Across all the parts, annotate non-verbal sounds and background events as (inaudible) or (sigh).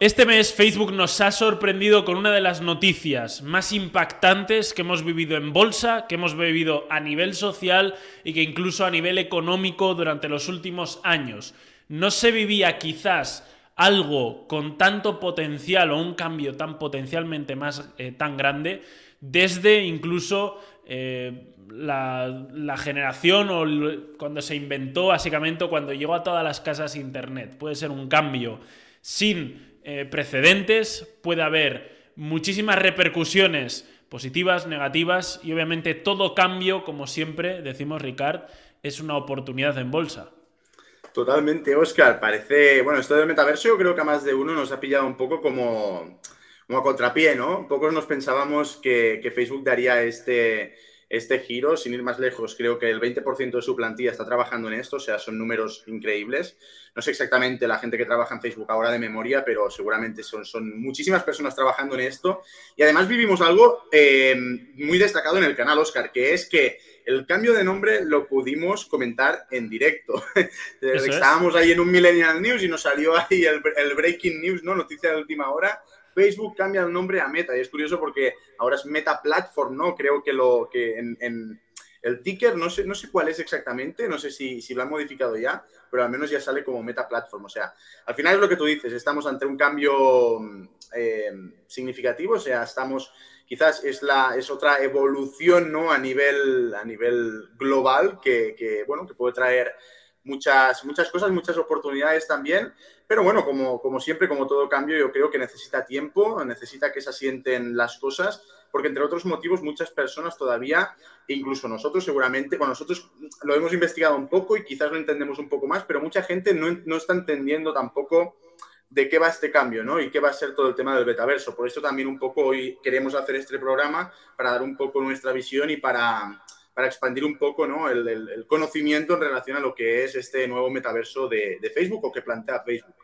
Este mes Facebook nos ha sorprendido con una de las noticias más impactantes que hemos vivido en bolsa, que hemos vivido a nivel social y que incluso a nivel económico durante los últimos años. No se vivía quizás algo con tanto potencial o un cambio tan potencialmente más eh, tan grande desde incluso eh, la, la, generación o cuando se inventó básicamente cuando llegó a todas las casas internet. Puede ser un cambio sin eh, precedentes, puede haber muchísimas repercusiones positivas, negativas y obviamente todo cambio, como siempre decimos Ricard, es una oportunidad en bolsa. Totalmente, Oscar. Parece, bueno, esto del metaverso creo que a más de uno nos ha pillado un poco como, a contrapié, ¿no? Pocos nos pensábamos que Facebook daría este, este giro, sin ir más lejos, creo que el 20% de su plantilla está trabajando en esto, o sea, son números increíbles. No sé exactamente la gente que trabaja en Facebook ahora de memoria, pero seguramente son, son muchísimas personas trabajando en esto. Y además vivimos algo eh, muy destacado en el canal, Oscar, que es que el cambio de nombre lo pudimos comentar en directo. (laughs) Estábamos ahí en un Millennial News y nos salió ahí el, el Breaking News, ¿no? Noticia de última hora Facebook cambia el nombre a Meta y es curioso porque ahora es Meta Platform, ¿no? Creo que lo que en, el ticker, no sé, no sé cuál es exactamente, no sé si, si, lo han modificado ya, pero al menos ya sale como Meta Platform. O sea, al final es lo que tú dices, estamos ante un cambio eh, significativo, o sea, estamos, quizás es, la, es otra evolución, ¿no? A nivel, a nivel global que, que bueno, que puede traer muchas, muchas cosas, muchas oportunidades también. Pero bueno, como, como siempre, como todo cambio, yo creo que necesita tiempo, necesita que se asienten las cosas, porque entre otros motivos muchas personas todavía, incluso nosotros seguramente, bueno, nosotros lo hemos investigado un poco y quizás lo entendemos un poco más, pero mucha gente no, no está entendiendo tampoco de qué va este cambio, ¿no? Y qué va a ser todo el tema del betaverso. Por eso también un poco hoy queremos hacer este programa para dar un poco nuestra visión y para para expandir un poco ¿no? el, conocimiento en relación a lo que es este nuevo metaverso de, Facebook o que plantea Facebook.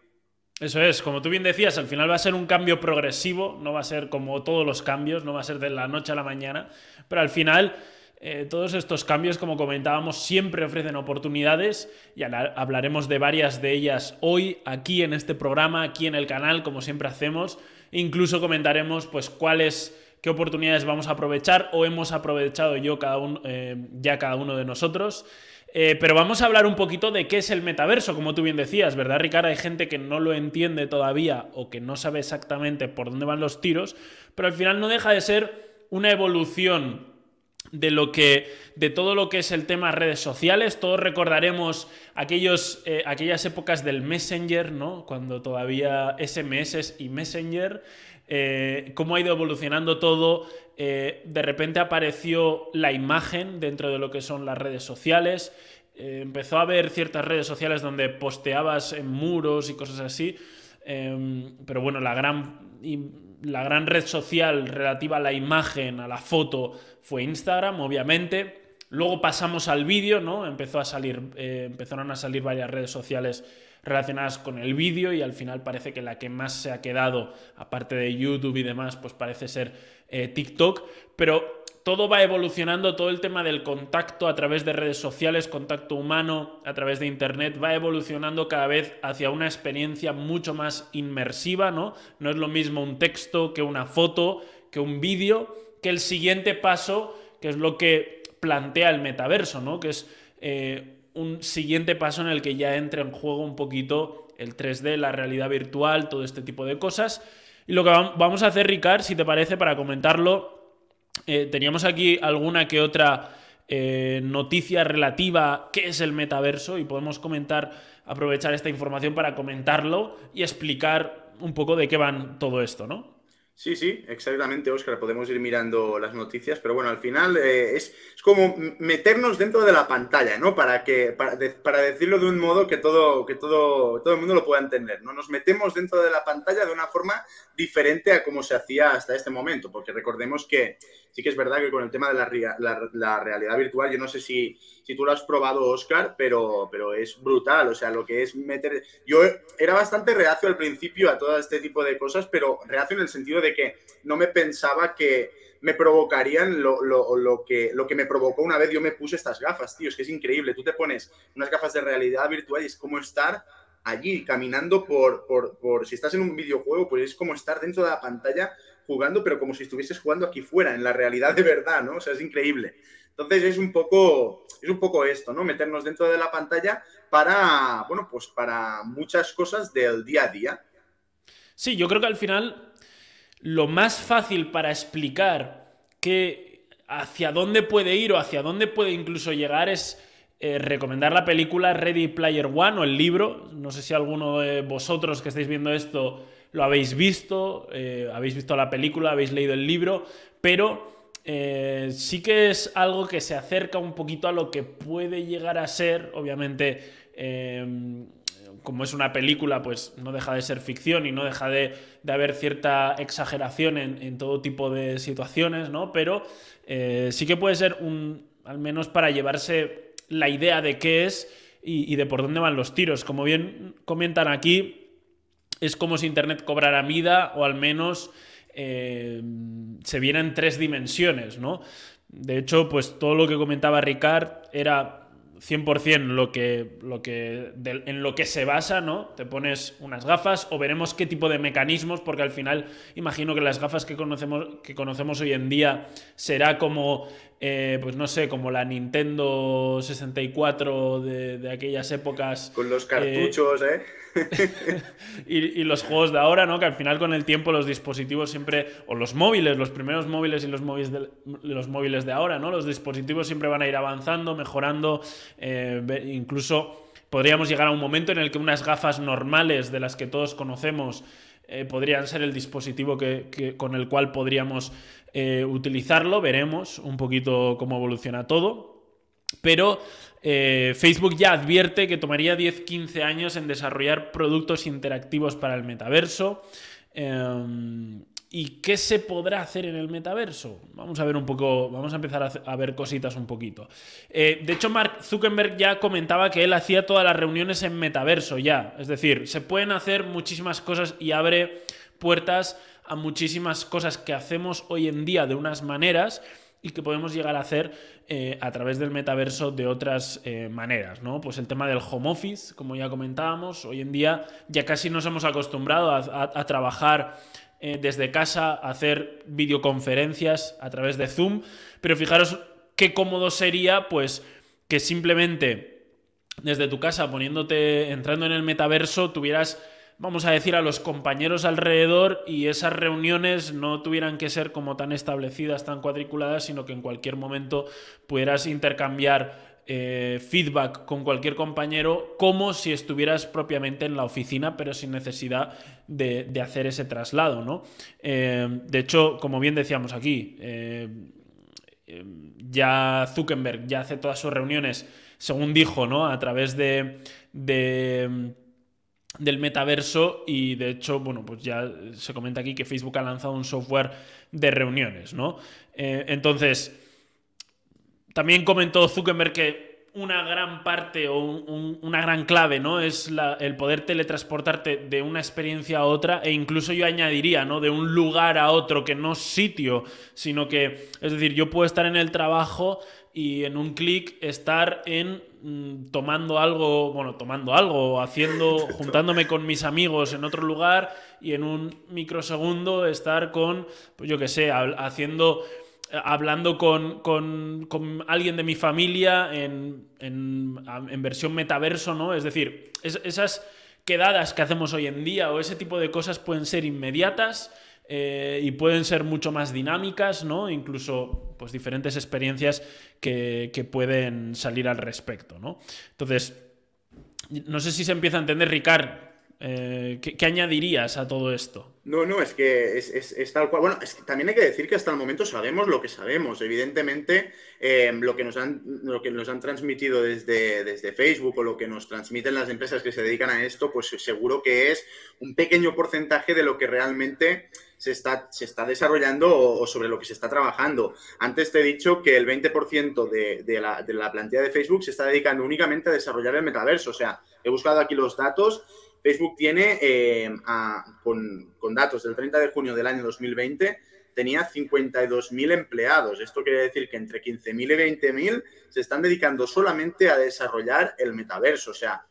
Eso es, como tú bien decías, al final va a ser un cambio progresivo, no va a ser como todos los cambios, no va a ser de la noche a la mañana, pero al final eh, todos estos cambios, como comentábamos, siempre ofrecen oportunidades y hablaremos de varias de ellas hoy aquí en este programa, aquí en el canal, como siempre hacemos. Incluso comentaremos pues cuáles qué oportunidades vamos a aprovechar o hemos aprovechado yo cada uno, eh, ya cada uno de nosotros. Eh, pero vamos a hablar un poquito de qué es el metaverso, como tú bien decías, ¿verdad, Ricardo? Hay gente que no lo entiende todavía o que no sabe exactamente por dónde van los tiros, pero al final no deja de ser una evolución de lo que de todo lo que es el tema redes sociales todos recordaremos aquellos eh, aquellas épocas del Messenger no cuando todavía SMS y Messenger eh, cómo ha ido evolucionando todo. Eh, de repente apareció la imagen dentro de lo que son las redes sociales. Eh, empezó a haber ciertas redes sociales donde posteabas en muros y cosas así. Em, pero bueno, la gran, la gran red social relativa a la imagen, a la foto, fue Instagram, obviamente. Luego pasamos al vídeo, ¿no? Empezó a salir, empezaron a salir varias redes sociales relacionadas con el vídeo y al final parece que la que más se ha quedado, aparte de YouTube y demás, pues parece ser eh, TikTok, pero todo va evolucionando, todo el tema del contacto a través de redes sociales, contacto humano a través de Internet, va evolucionando cada vez hacia una experiencia mucho más inmersiva, ¿no? No es lo mismo un texto que una foto, que un vídeo, que el siguiente paso, que es lo que plantea el metaverso, ¿no? Que es eh, un siguiente paso en el que ya entra en juego un poquito el 3D, la realidad virtual, todo este tipo de cosas. Y lo que vamos a hacer, Ricard, si te parece, para comentarlo, eh, teníamos aquí alguna que otra eh, noticia relativa a qué es el metaverso y podemos comentar, aprovechar esta información para comentarlo y explicar un poco de qué van todo esto, ¿no? Sí, sí, exactamente, Oscar. Podemos ir mirando las noticias, pero bueno, al final eh, es, como meternos dentro de la pantalla, ¿no? Para que, para, para, decirlo de un modo que todo, que todo, todo el mundo lo pueda entender, ¿no? Nos metemos dentro de la pantalla de una forma diferente a como se hacía hasta este momento, porque recordemos que sí que es verdad que con el tema de la, realidad virtual, yo no sé si, si, tú lo has probado, Oscar, pero, pero es brutal. O sea, lo que es meter. Yo era bastante reacio al principio a todo este tipo de cosas, pero reacio en el sentido de que no me pensaba que me provocarían lo, lo, que, lo que me provocó una vez yo me puse estas gafas, tío. Es que es increíble. Tú te pones unas gafas de realidad virtual y es como estar allí, caminando por, por, por, si estás en un videojuego, pues es como estar dentro de la pantalla jugando, pero como si estuvieses jugando aquí fuera, en la realidad de verdad, ¿no? O sea, es increíble. Entonces es un poco, es un poco esto, ¿no? Meternos dentro de la pantalla para, bueno, pues para muchas cosas del día a día. Sí, yo creo que al final lo más fácil para explicar que hacia dónde puede ir o hacia dónde puede incluso llegar es eh, recomendar la película Ready Player One o el libro. No sé si alguno de vosotros que estáis viendo esto lo habéis visto, eh, habéis visto la película, habéis leído el libro, pero eh, sí que es algo que se acerca un poquito a lo que puede llegar a ser, obviamente, em, como es una película, pues no deja de ser ficción y no deja de, haber cierta exageración en, todo tipo de situaciones, ¿no? Pero eh, sí que puede ser un, al menos para llevarse la idea de qué es y de por dónde van los tiros. Como bien comentan aquí, es como si Internet cobrara vida o al menos eh, se viene en tres dimensiones, ¿no? De hecho, pues todo lo que comentaba Ricard era 100% lo que, lo que, en lo que se basa, ¿no? Te pones unas gafas o veremos qué tipo de mecanismos, porque al final imagino que las gafas que conocemos, que conocemos hoy en día será como eh, pues no sé, como la Nintendo 64 de, aquellas épocas. Con los cartuchos, ¿eh? (laughs) y, los juegos de ahora, ¿no? Que al final con el tiempo los dispositivos siempre, o los móviles, los primeros móviles y los móviles de, los móviles de ahora, ¿no? Los dispositivos siempre van a ir avanzando, mejorando, eh, incluso podríamos llegar a un momento en el que unas gafas normales de las que todos conocemos eh, podrían ser el dispositivo que, con el cual podríamos eh, utilizarlo. Veremos un poquito cómo evoluciona todo. Pero eh, Facebook ya advierte que tomaría 10-15 años en desarrollar productos interactivos para el metaverso. Em, ¿Y qué se podrá hacer en el metaverso? Vamos a ver un poco, vamos a empezar a, ver cositas un poquito. Eh, de hecho, Mark Zuckerberg ya comentaba que él hacía todas las reuniones en metaverso ya. Es decir, se pueden hacer muchísimas cosas y abre puertas a muchísimas cosas que hacemos hoy en día de unas maneras y que podemos llegar a hacer eh, a través del metaverso de otras eh, maneras, ¿no? Pues el tema del home office, como ya comentábamos, hoy en día ya casi nos hemos acostumbrado a trabajar eh, desde casa, hacer videoconferencias a través de Zoom, pero fijaros qué cómodo sería, pues, que simplemente desde tu casa, poniéndote, entrando en el metaverso, tuvieras vamos a decir, a los compañeros alrededor y esas reuniones no tuvieran que ser como tan establecidas, tan cuadriculadas, sino que en cualquier momento pudieras intercambiar eh, feedback con cualquier compañero como si estuvieras propiamente en la oficina, pero sin necesidad de, hacer ese traslado, ¿no? Eh, de hecho, como bien decíamos aquí, eh, ya Zuckerberg ya hace todas sus reuniones, según dijo, ¿no? A través de, del metaverso y de hecho, bueno, pues ya se comenta aquí que Facebook ha lanzado un software de reuniones, ¿no? entonces, también comentó Zuckerberg que una gran parte o una gran clave, ¿no? Es el poder teletransportarte de una experiencia a otra e incluso yo añadiría, ¿no? De un lugar a otro que no sitio, sino que, es decir, yo puedo estar en el trabajo y en un clic estar en mm, tomando algo, bueno, tomando algo, haciendo, (laughs) juntándome con mis amigos en otro lugar y en un microsegundo estar con, pues yo qué sé, haciendo hablando con, alguien de mi familia en, versión metaverso, ¿no? Es decir, esas quedadas que hacemos hoy en día o ese tipo de cosas pueden ser inmediatas eh, y pueden ser mucho más dinámicas, ¿no? Incluso, pues, diferentes experiencias que, que pueden salir al respecto, ¿no? Entonces, no sé si se empieza a entender, Ricard, eh, ¿qué, añadirías a todo esto? No, no, es que es, tal cual. Bueno, es que también hay que decir que hasta el momento sabemos lo que sabemos. Evidentemente, eh, lo, que nos han, lo que nos han transmitido desde, desde Facebook o lo que nos transmiten las empresas que se dedican a esto, pues seguro que es un pequeño porcentaje de lo que realmente se está, se está desarrollando o, sobre lo que se está trabajando. Antes te he dicho que el 20% de, de, la, de la plantilla de Facebook se está dedicando únicamente a desarrollar el metaverso. O sea, he buscado aquí los datos Facebook tiene, eh, con, datos del 30 de junio del año 2020, tenía 52.000 empleados. Esto quiere decir que entre 15.000 y 20.000 se están dedicando solamente a desarrollar el metaverso. O sea,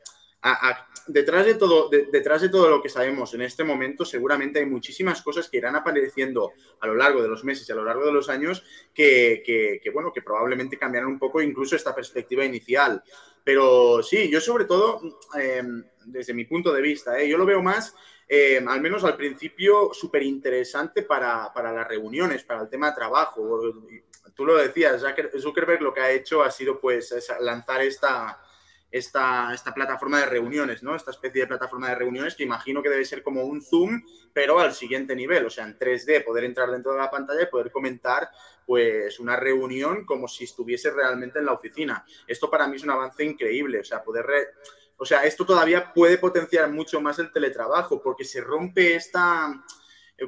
detrás, de todo, detrás de todo lo que sabemos en este momento, seguramente hay muchísimas cosas que irán apareciendo a lo largo de los meses y a lo largo de los años que, bueno, que probablemente cambiarán un poco incluso esta perspectiva inicial. Pero sí, yo sobre todo, em, desde mi punto de vista, ¿eh? yo lo veo más em, al menos al principio, súper interesante para, para, las reuniones, para el tema de trabajo. Tú lo decías, Zuckerberg lo que ha hecho ha sido pues lanzar esta, esta, esta plataforma de reuniones, ¿no? Esta especie de plataforma de reuniones que imagino que debe ser como un Zoom, pero al siguiente nivel, o sea, en 3D, poder entrar dentro de la pantalla y poder comentar pues una reunión como si estuviese realmente en la oficina. Esto para mí es un avance increíble, o sea, poder... O sea, esto todavía puede potenciar mucho más el teletrabajo porque se rompe esta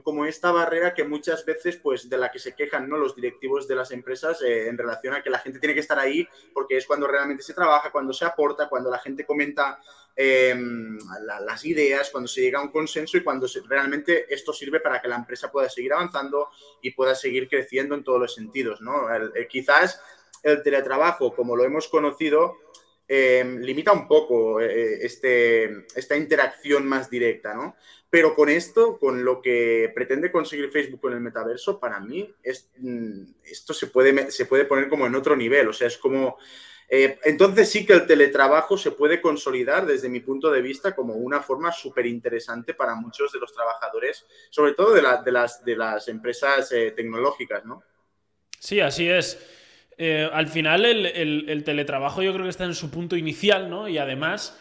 como esta barrera que muchas veces, pues, de la que se quejan ¿no? los directivos de las empresas eh, en relación a que la gente tiene que estar ahí porque es cuando realmente se trabaja, cuando se aporta, cuando la gente comenta em, las ideas, cuando se llega a un consenso y cuando realmente esto sirve para que la empresa pueda seguir avanzando y pueda seguir creciendo en todos los sentidos, ¿no? quizás el teletrabajo, como lo hemos conocido, em, limita un poco eh, este, esta interacción más directa, ¿no? Pero con esto, con lo que pretende conseguir Facebook con el metaverso, para mí es, mm, esto se puede, se puede poner como en otro nivel. O sea, es como... Eh, entonces sí que el teletrabajo se puede consolidar desde mi punto de vista como una forma súper interesante para muchos de los trabajadores, sobre todo de, de, las, de las empresas eh, tecnológicas, ¿no? Sí, así es. Eh, al final el, el, teletrabajo yo creo que está en su punto inicial, ¿no? Y además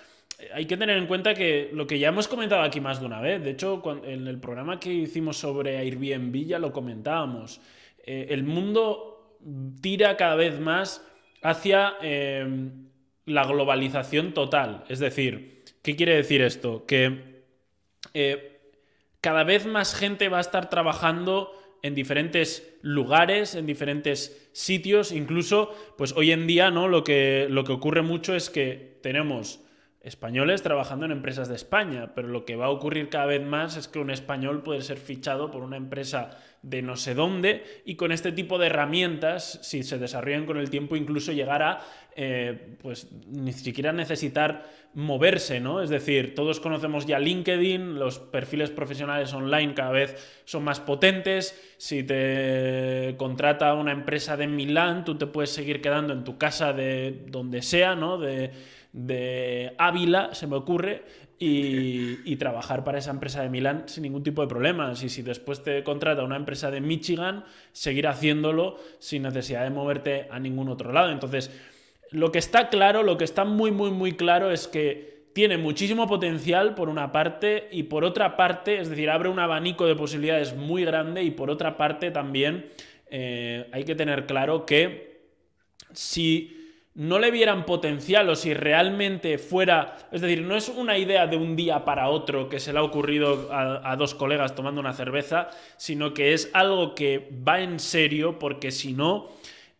hay que tener en cuenta que lo que ya hemos comentado aquí más de una vez, de hecho, en el programa que hicimos sobre Airbnb ya lo comentábamos, eh, el mundo tira cada vez más hacia eh, la globalización total. Es decir, ¿qué quiere decir esto? Que eh, cada vez más gente va a estar trabajando en diferentes lugares, en diferentes sitios, incluso, pues hoy en día, ¿no? Lo que, lo que ocurre mucho es que tenemos españoles trabajando en empresas de España, pero lo que va a ocurrir cada vez más es que un español puede ser fichado por una empresa de no sé dónde y con este tipo de herramientas, si se desarrollan con el tiempo, incluso llegar a, eh, pues, ni siquiera necesitar moverse, ¿no? Es decir, todos conocemos ya LinkedIn, los perfiles profesionales online cada vez son más potentes, si te contrata una empresa de Milán, tú te puedes seguir quedando en tu casa de donde sea, ¿no? De, de Ávila, se me ocurre, y, trabajar para esa empresa de Milán sin ningún tipo de problemas. Y si después te contrata una empresa de Michigan, seguir haciéndolo sin necesidad de moverte a ningún otro lado. Entonces, lo que está claro, lo que está muy, muy, muy claro es que tiene muchísimo potencial por una parte y por otra parte, es decir, abre un abanico de posibilidades muy grande y por otra parte también eh, hay que tener claro que si no le vieran potencial o si realmente fuera, es decir, no es una idea de un día para otro que se le ha ocurrido a, dos colegas tomando una cerveza, sino que es algo que va en serio porque si no,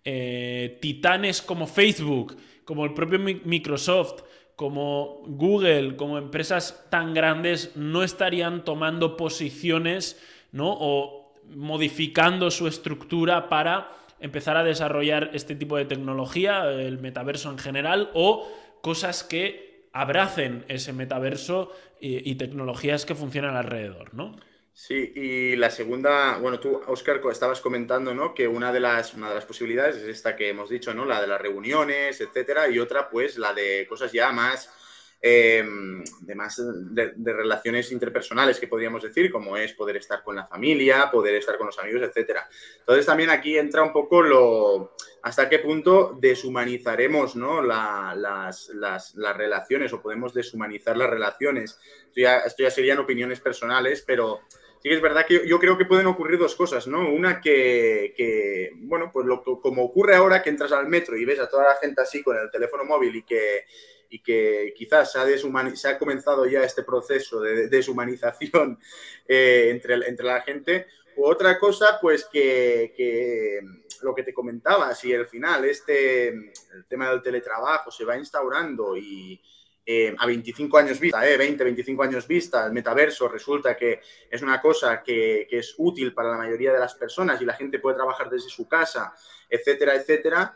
eh, titanes como Facebook, como el propio Microsoft, como Google, como empresas tan grandes, no estarían tomando posiciones, ¿no? O modificando su estructura para empezar a desarrollar este tipo de tecnología, el metaverso en general, o cosas que abracen ese metaverso y, tecnologías que funcionan alrededor, ¿no? Sí, y la segunda, bueno, tú, Oscar, estabas comentando, ¿no? Que una de las, una de las posibilidades es esta que hemos dicho, ¿no? La de las reuniones, etcétera, y otra, pues, la de cosas ya más De, de, relaciones interpersonales que podríamos decir, como es poder estar con la familia, poder estar con los amigos, etc. Entonces también aquí entra un poco lo hasta qué punto deshumanizaremos ¿no? las, las, las, relaciones o podemos deshumanizar las relaciones. Esto ya, esto ya serían opiniones personales, pero sí que es verdad que yo creo que pueden ocurrir dos cosas, ¿no? Una que, que bueno, pues lo, como ocurre ahora que entras al metro y ves a toda la gente así con el teléfono móvil y que y que quizás se ha, se ha comenzado ya este proceso de deshumanización eh, entre, entre la gente. U otra cosa, pues que, lo que te comentaba, si al final este, el tema del teletrabajo se va instaurando y, eh, a 25 años vista, eh, 20, 25 años vista, el metaverso resulta que es una cosa que, que, es útil para la mayoría de las personas y la gente puede trabajar desde su casa, etcétera, etcétera,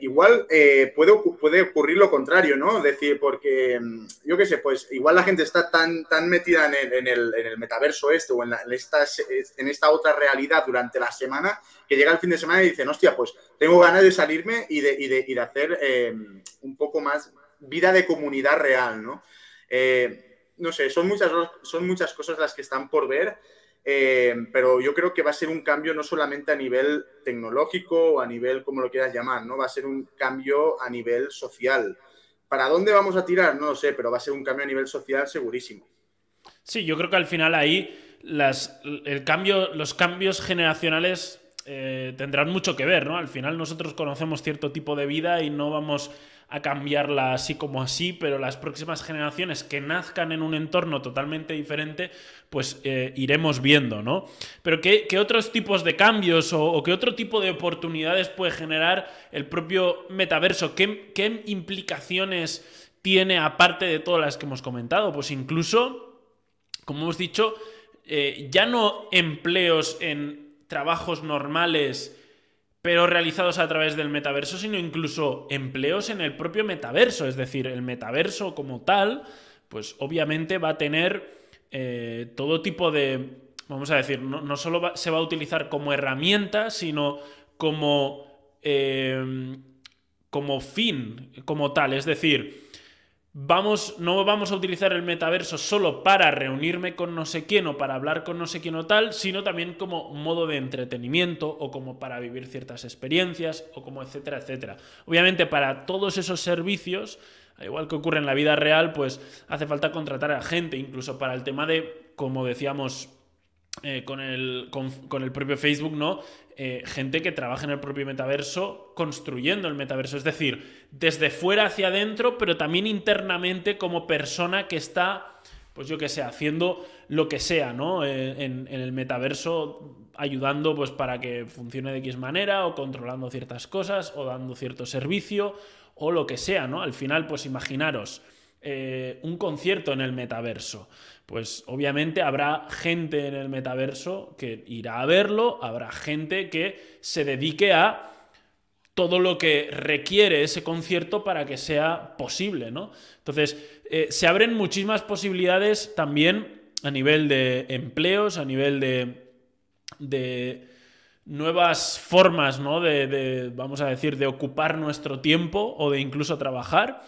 igual eh, puede, puede ocurrir lo contrario, ¿no? Es decir, porque, mm, yo qué sé, pues igual la gente está tan, tan metida en el, en, el, en el metaverso este o en, esta, en esta otra realidad durante la semana que llega el fin de semana y dicen, hostia, pues tengo ganas de salirme y de, y de, y de hacer eh, un poco más vida de comunidad real, ¿no? Eh, no sé, son muchas, son muchas cosas las que están por ver. Eh, pero yo creo que va a ser un cambio no solamente a nivel tecnológico o a nivel, como lo quieras llamar, ¿no? Va a ser un cambio a nivel social. ¿Para dónde vamos a tirar? No lo sé, pero va a ser un cambio a nivel social segurísimo. Sí, yo creo que al final ahí las, el cambio, los cambios generacionales eh, tendrán mucho que ver, ¿no? Al final nosotros conocemos cierto tipo de vida y no vamos a cambiarla así como así, pero las próximas generaciones que nazcan en un entorno totalmente diferente, pues eh, iremos viendo, ¿no? Pero ¿qué, otros tipos de cambios o, qué otro tipo de oportunidades puede generar el propio metaverso? ¿Qué, qué implicaciones tiene aparte de todas las que hemos comentado? Pues incluso, como hemos dicho, eh, ya no empleos en trabajos normales pero realizados a través del metaverso, sino incluso empleos en el propio metaverso. Es decir, el metaverso como tal, pues obviamente va a tener eh, todo tipo de, vamos a decir, no, solo se va a utilizar como herramienta, sino como, eh, como fin, como tal. Es decir, Vamos, no vamos a utilizar el metaverso solo para reunirme con no sé quién o para hablar con no sé quién o tal, sino también como modo de entretenimiento o como para vivir ciertas experiencias o como etcétera, etcétera. Obviamente para todos esos servicios, al igual que ocurre en la vida real, pues hace falta contratar a gente, incluso para el tema de, como decíamos eh, con, el, con, con, el propio Facebook, ¿no? Eh, gente que trabaja en el propio metaverso construyendo el metaverso. Es decir, desde fuera hacia adentro, pero también internamente como persona que está, pues yo que sé, haciendo lo que sea, ¿no? Eh, en, en, el metaverso, ayudando pues para que funcione de X manera, o controlando ciertas cosas, o dando cierto servicio, o lo que sea, ¿no? Al final, pues imaginaros un concierto en el metaverso pues obviamente habrá gente en el metaverso que irá a verlo, habrá gente que se dedique a todo lo que requiere ese concierto para que sea posible, ¿no? Entonces, eh, se abren muchísimas posibilidades también a nivel de empleos, a nivel de, de nuevas formas, ¿no? De, de, vamos a decir, de ocupar nuestro tiempo o de incluso trabajar.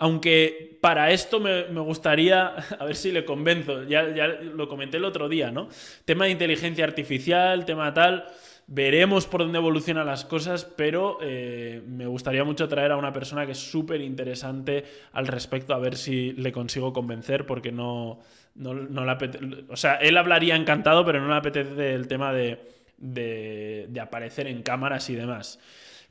Aunque para esto me, gustaría, (laughs) a ver si le convenzo, ya, ya, lo comenté el otro día, ¿no? Tema de inteligencia artificial, tema tal, veremos por dónde evolucionan las cosas, pero eh, me gustaría mucho traer a una persona que es súper interesante al respecto, a ver si le consigo convencer, porque no, no, no le apetece, o sea, él hablaría encantado, pero no le apetece el tema de, de, de aparecer en cámaras y demás.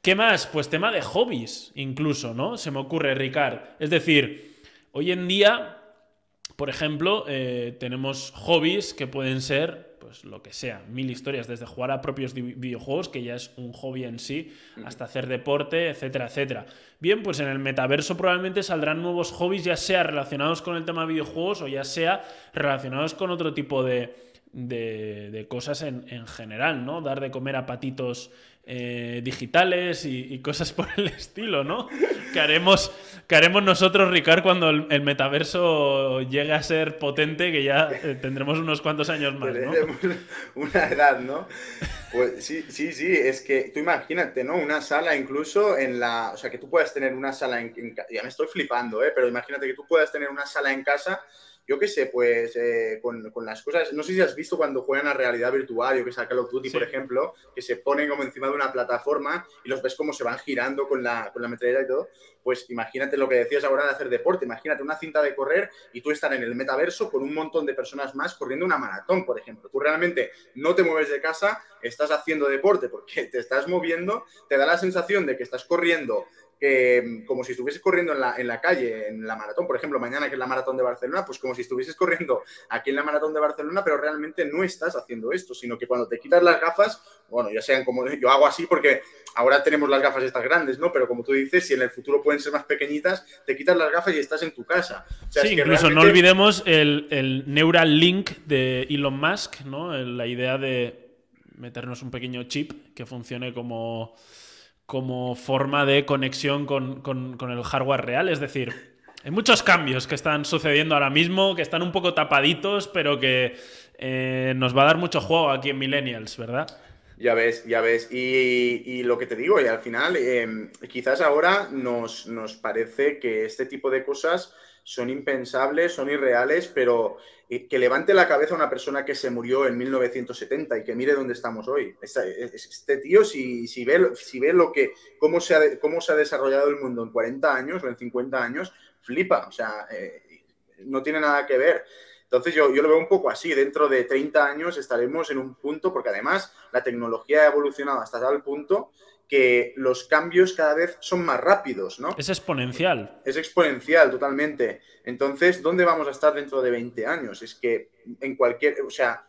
¿Qué más? Pues tema de hobbies, incluso, ¿no? Se me ocurre, Ricard. Es decir, hoy en día, por ejemplo, eh, tenemos hobbies que pueden ser, pues lo que sea, mil historias, desde jugar a propios videojuegos, que ya es un hobby en sí, hasta hacer deporte, etcétera, etcétera. Bien, pues en el metaverso probablemente saldrán nuevos hobbies, ya sea relacionados con el tema de videojuegos o ya sea relacionados con otro tipo de, de, de cosas en, en, general, ¿no? Dar de comer a patitos eh, digitales y, cosas por el estilo, ¿no? Que haremos, que haremos nosotros, Ricard, cuando el, el, metaverso llegue a ser potente, que ya eh, tendremos unos cuantos años más, ¿no? (laughs) Una edad, ¿no? Pues sí, sí, sí, es que tú imagínate, ¿no? Una sala incluso en la... O sea, que tú puedas tener una sala en... en ya me estoy flipando, ¿eh? Pero imagínate que tú puedas tener una sala en casa yo qué sé, pues eh, con, con, las cosas, no sé si has visto cuando juegan a realidad virtual, yo que sé, Call of Duty, sí. por ejemplo, que se ponen como encima de una plataforma y los ves como se van girando con la, con la metralleta y todo, pues imagínate lo que decías ahora de hacer deporte, imagínate una cinta de correr y tú estar en el metaverso con un montón de personas más corriendo una maratón, por ejemplo. Tú realmente no te mueves de casa, estás haciendo deporte porque te estás moviendo, te da la sensación de que estás corriendo que mm, como si estuvieses corriendo en la, en la calle, en la maratón, por ejemplo, mañana que es la maratón de Barcelona, pues como si estuvieses corriendo aquí en la maratón de Barcelona, pero realmente no estás haciendo esto, sino que cuando te quitas las gafas, bueno, ya sean como yo hago así porque ahora tenemos las gafas estas grandes, ¿no? Pero como tú dices, si en el futuro pueden ser más pequeñitas, te quitas las gafas y estás en tu casa. sí, incluso no olvidemos el, el Neural Link de Elon Musk, ¿no? La idea de meternos un pequeño chip que funcione como como forma de conexión con, el hardware real. Es decir, hay muchos cambios que están sucediendo ahora mismo, que están un poco tapaditos, pero que eh, nos va a dar mucho juego aquí en Millennials, ¿verdad? Ya ves, ya ves. Y, lo que te digo, y al final, em, quizás ahora nos, nos parece que este tipo de cosas son impensables, son irreales, pero que levante la cabeza una persona que se murió en 1970 y que mire dónde estamos hoy. Este, tío, si, si, ve, si ve lo que, cómo se, ha, cómo se ha desarrollado el mundo en 40 años o en 50 años, flipa. O sea, eh, no tiene nada que ver. Entonces yo, yo, lo veo un poco así, dentro de 30 años estaremos en un punto, porque además la tecnología ha evolucionado hasta tal punto que los cambios cada vez son más rápidos, ¿no? Es exponencial. Es exponencial, totalmente. Entonces, ¿dónde vamos a estar dentro de 20 años? Es que en cualquier, o sea,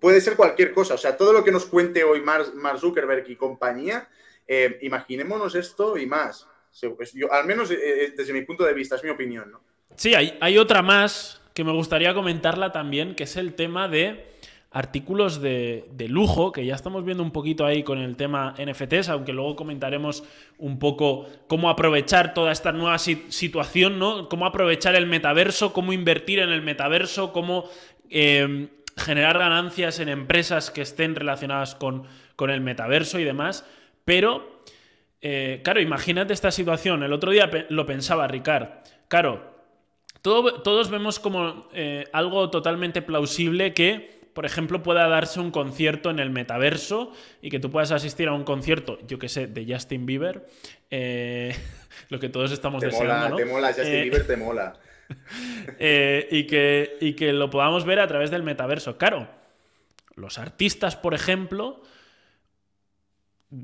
puede ser cualquier cosa. O sea, todo lo que nos cuente hoy Mark, Zuckerberg y compañía, eh, imaginémonos esto y más. Yo, al menos eh, eh, desde mi punto de vista, es mi opinión, ¿no? Sí, hay, hay otra más que me gustaría comentarla también, que es el tema de artículos de, lujo, que ya estamos viendo un poquito ahí con el tema NFTs, aunque luego comentaremos un poco cómo aprovechar toda esta nueva situación, ¿no? Cómo aprovechar el metaverso, cómo invertir en el metaverso, cómo em, generar ganancias en empresas que estén relacionadas con, el metaverso y demás. Pero, eh, claro, imagínate esta situación. El otro día lo pensaba, Ricard. Claro, todos vemos como eh, algo totalmente plausible que por ejemplo, pueda darse un concierto en el metaverso y que tú puedas asistir a un concierto, yo que sé, de Justin Bieber, eh, (laughs) lo que todos estamos deseando. Te mola, Justin eh, Bieber te mola. (laughs) Eh, y, que, y que lo podamos ver a través del metaverso. Claro, los artistas, por ejemplo,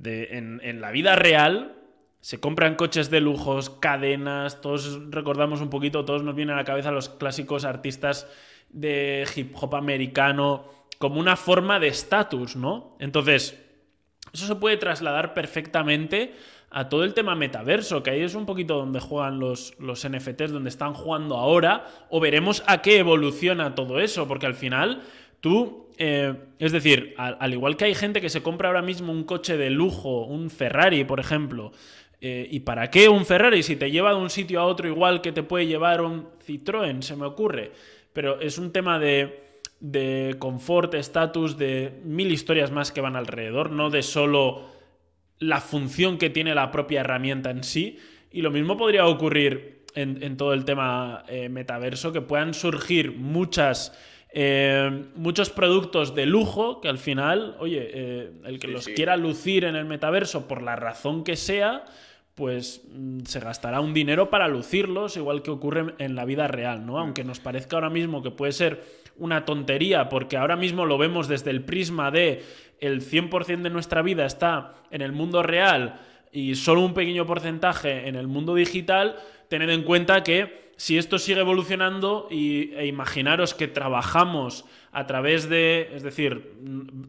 en, en la vida real, se compran coches de lujos, cadenas, todos recordamos un poquito, todos nos vienen a la cabeza los clásicos artistas de hip hop americano como una forma de estatus, ¿no? Entonces, eso se puede trasladar perfectamente a todo el tema metaverso, que ahí es un poquito donde juegan los, los NFTs, donde están jugando ahora, o veremos a qué evoluciona todo eso, porque al final tú, eh, es decir, al, igual que hay gente que se compra ahora mismo un coche de lujo, un Ferrari, por ejemplo, eh, ¿y para qué un Ferrari si te lleva de un sitio a otro igual que te puede llevar un Citroën, se me ocurre? Pero es un tema de, de confort, estatus, de mil historias más que van alrededor, no de solo la función que tiene la propia herramienta en sí. Y lo mismo podría ocurrir en, todo el tema eh, metaverso, que puedan surgir muchas... Eh, muchos productos de lujo que al final, oye, eh, el que los quiera lucir en el metaverso por la razón que sea, pues mm, se gastará un dinero para lucirlos, igual que ocurre en la vida real, ¿no? Aunque nos parezca ahora mismo que puede ser una tontería, porque ahora mismo lo vemos desde el prisma de el 100% de nuestra vida está en el mundo real y solo un pequeño porcentaje en el mundo digital, tened en cuenta que si esto sigue evolucionando y, e imaginaros que trabajamos a través de, es decir,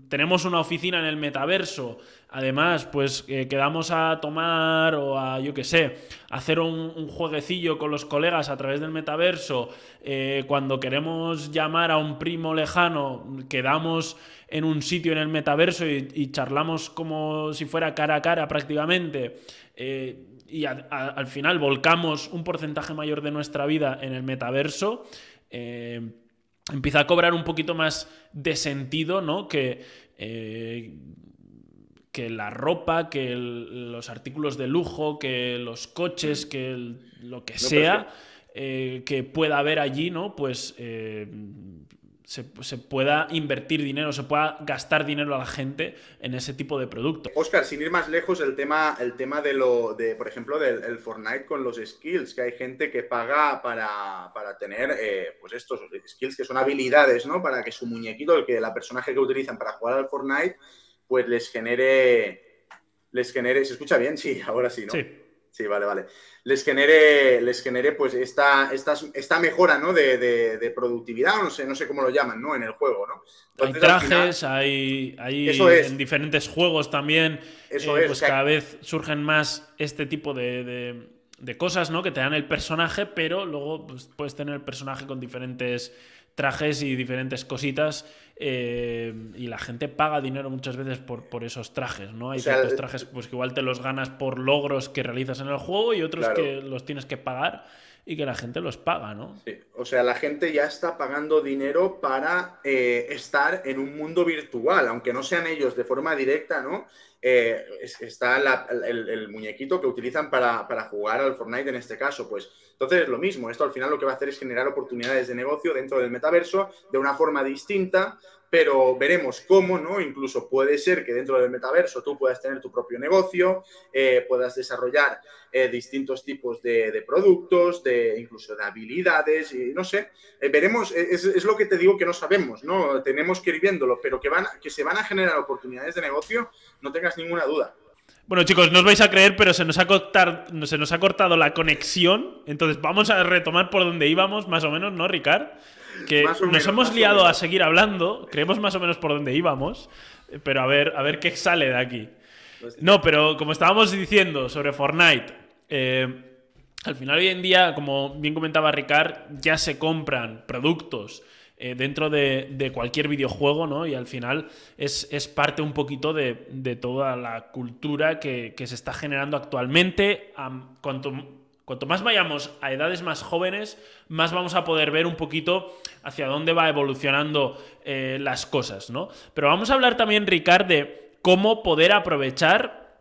tenemos una oficina en el metaverso, además, pues eh, quedamos a tomar o a, yo qué sé, hacer un, jueguecillo con los colegas a través del metaverso, eh, cuando queremos llamar a un primo lejano, quedamos en un sitio en el metaverso y, charlamos como si fuera cara a cara prácticamente. Eh, y al final volcamos un porcentaje mayor de nuestra vida en el metaverso, empieza a cobrar un poquito más de sentido, ¿no? Que, eh, que la ropa, que los artículos de lujo, que los coches, que lo que sea eh, que pueda haber allí, ¿no? Pues eh, se, pueda invertir dinero, se pueda gastar dinero a la gente en ese tipo de producto. Oscar, sin ir más lejos, el tema, el tema de lo, de, por ejemplo, del Fortnite con los skills, que hay gente que paga para, tener, eh, pues estos skills que son habilidades, ¿no? Para que su muñequito, el que la personaje que utilizan para jugar al Fortnite, pues les genere, les genere, ¿se escucha bien? Sí, ahora sí, ¿no? Sí. Sí, vale, vale. Les genere, les genere pues esta, esta, esta mejora, ¿no? De, de, productividad, no sé, no sé cómo lo llaman, ¿no? En el juego, ¿no? hay trajes, hay, hay en diferentes juegos también. Eso eh, es, pues cada vez surgen más este tipo de, de, cosas, ¿no? Que te dan el personaje, pero luego pues, puedes tener el personaje con diferentes trajes y diferentes cositas eh, y la gente paga dinero muchas veces por, por esos trajes, ¿no? Hay ciertos trajes pues, que igual te los ganas por logros que realizas en el juego y otros que los tienes que pagar y que la gente los paga, ¿no? Sí. O sea, la gente ya está pagando dinero para eh, estar en un mundo virtual, aunque no sean ellos de forma directa, ¿no? Eh, está el, muñequito que utilizan para, para, jugar al Fortnite en este caso. Pues entonces es lo mismo. Esto al final lo que va a hacer es generar oportunidades de negocio dentro del metaverso de una forma distinta pero veremos cómo, ¿no? Incluso puede ser que dentro del metaverso tú puedas tener tu propio negocio, eh, puedas desarrollar eh, distintos tipos de, productos, de incluso de habilidades, y no sé, eh, veremos, es, lo que te digo que no sabemos, ¿no? Tenemos que ir viéndolo, pero que, van, que se van a generar oportunidades de negocio, no tengas ninguna duda. Bueno, chicos, no os vais a creer, pero se nos, ha cortado, se nos ha cortado la conexión. Entonces, vamos a retomar por donde íbamos, más o menos, ¿no, Ricard? Que nos hemos liado a seguir hablando, creemos más o menos por dónde íbamos, pero a ver, a ver qué sale de aquí. Pues no, pero como estábamos diciendo sobre Fortnite, eh, al final hoy en día, como bien comentaba Ricard, ya se compran productos eh, dentro de, cualquier videojuego, ¿no? Y al final es, parte un poquito de, toda la cultura que, se está generando actualmente. cuanto Cuanto más vayamos a edades más jóvenes, más vamos a poder ver un poquito hacia dónde va evolucionando eh, las cosas, ¿no? Pero vamos a hablar también, Ricard, de cómo poder aprovechar,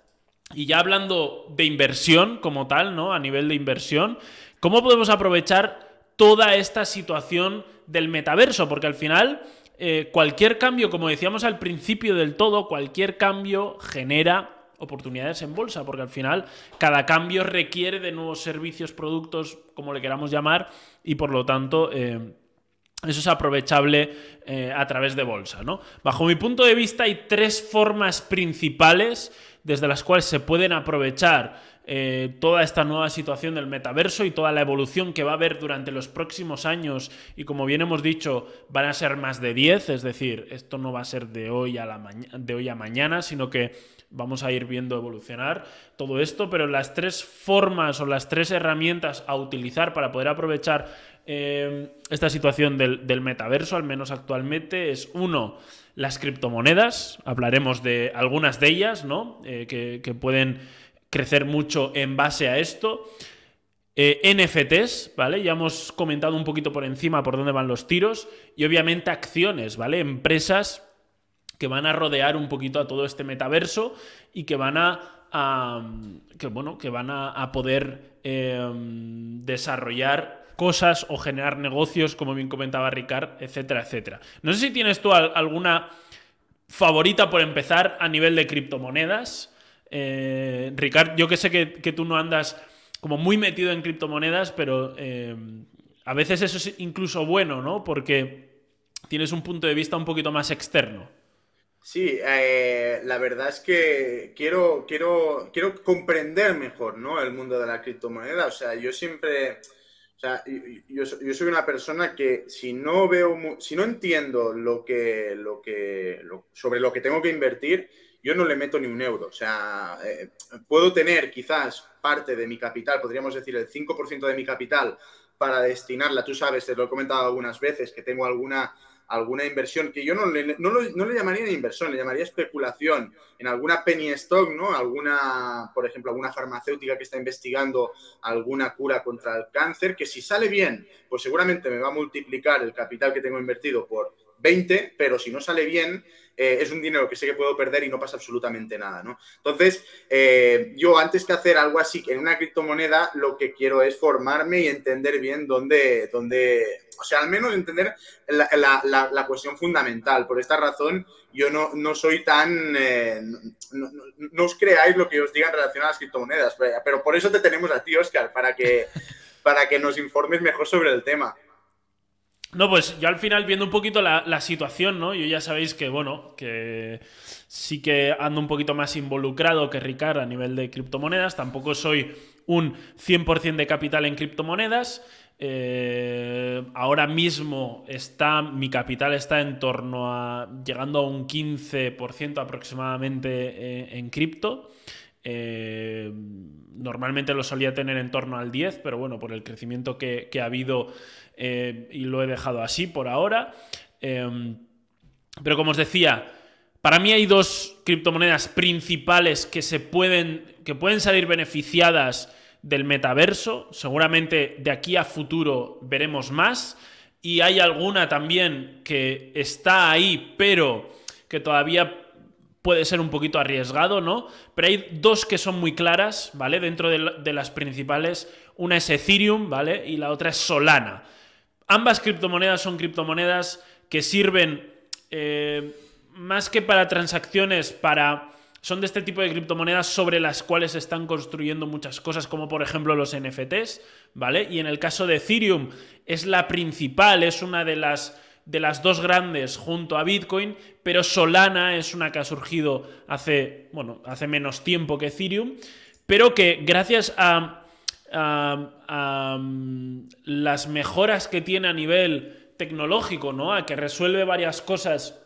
y ya hablando de inversión como tal, ¿no? A nivel de inversión, cómo podemos aprovechar toda esta situación del metaverso, porque al final eh, cualquier cambio, como decíamos al principio del todo, cualquier cambio genera oportunidades en bolsa, porque al final cada cambio requiere de nuevos servicios, productos, como le queramos llamar, y por lo tanto... Eh, eso es aprovechable eh, a través de bolsa. ¿no? Bajo mi punto de vista hay tres formas principales desde las cuales se pueden aprovechar eh, toda esta nueva situación del metaverso y toda la evolución que va a haber durante los próximos años y como bien hemos dicho van a ser más de 10, es decir, esto no va a ser de hoy a, la de hoy a mañana, sino que vamos a ir viendo evolucionar todo esto, pero las tres formas o las tres herramientas a utilizar para poder aprovechar eh, esta situación del, metaverso, al menos actualmente, es uno, las criptomonedas, hablaremos de algunas de ellas, ¿no? Eh, que, pueden crecer mucho en base a esto. Eh, NFTs, ¿vale? Ya hemos comentado un poquito por encima por dónde van los tiros. Y obviamente acciones, ¿vale? Empresas que van a rodear un poquito a todo este metaverso y que van a, que, bueno, que van a, poder em, desarrollar cosas o generar negocios, como bien comentaba Ricard, etcétera, etcétera. No sé si tienes tú alguna favorita por empezar a nivel de criptomonedas. Eh, Ricard, yo que sé que, tú no andas como muy metido en criptomonedas, pero em, a veces eso es incluso bueno, ¿no? Porque tienes un punto de vista un poquito más externo. Sí, eh, la verdad es que quiero, quiero, quiero comprender mejor ¿no? el mundo de la criptomoneda. O sea, yo siempre, o sea, yo, soy una persona que si no veo, si no entiendo lo que, lo que, sobre lo que tengo que invertir, yo no le meto ni un euro. O sea, eh, puedo tener quizás parte de mi capital, podríamos decir el 5% de mi capital para destinarla. Tú sabes, te lo he comentado algunas veces, que tengo alguna alguna inversión que yo no le, no, le llamaría inversión, le llamaría especulación en alguna penny stock, ¿no? Alguna, por ejemplo, alguna farmacéutica que está investigando alguna cura contra el cáncer, que si sale bien, pues seguramente me va a multiplicar el capital que tengo invertido por 20, pero si no sale bien, eh, es un dinero que sé que puedo perder y no pasa absolutamente nada, ¿no? Entonces, eh, yo antes que hacer algo así en una criptomoneda, lo que quiero es formarme y entender bien dónde, dónde o sea, al menos entender la, cuestión fundamental. Por esta razón, yo no, no soy tan... Eh, no, os creáis lo que os digan relacionado a las criptomonedas, pero por eso te tenemos a ti, Oscar, para que, para que nos informes mejor sobre el tema. No, pues yo al final viendo un poquito la, situación, ¿no? Yo ya sabéis que, bueno, que sí que ando un poquito más involucrado que Ricard a nivel de criptomonedas. Tampoco soy un 100% de capital en criptomonedas. Eh, ahora mismo está, mi capital está en torno a, llegando a un 15% aproximadamente eh, en cripto. Eh, normalmente lo solía tener en torno al 10, pero bueno, por el crecimiento que, ha habido y lo he dejado así por ahora. pero como os decía, para mí hay dos criptomonedas principales que se pueden, que pueden salir beneficiadas del metaverso. Seguramente de aquí a futuro veremos más. Y hay alguna también que está ahí, pero que todavía puede ser un poquito arriesgado, ¿no? Pero hay dos que son muy claras, ¿vale? Dentro de, las principales. Una es Ethereum, ¿vale? Y la otra es Solana. Ambas criptomonedas son criptomonedas que sirven eh, más que para transacciones, para son de este tipo de criptomonedas sobre las cuales se están construyendo muchas cosas, como por ejemplo los NFTs, ¿vale? Y en el caso de Ethereum es la principal, es una de las, de las dos grandes junto a Bitcoin, pero Solana es una que ha surgido hace, bueno, hace menos tiempo que Ethereum, pero que gracias a, las mejoras que tiene a nivel tecnológico, ¿no? A que resuelve varias cosas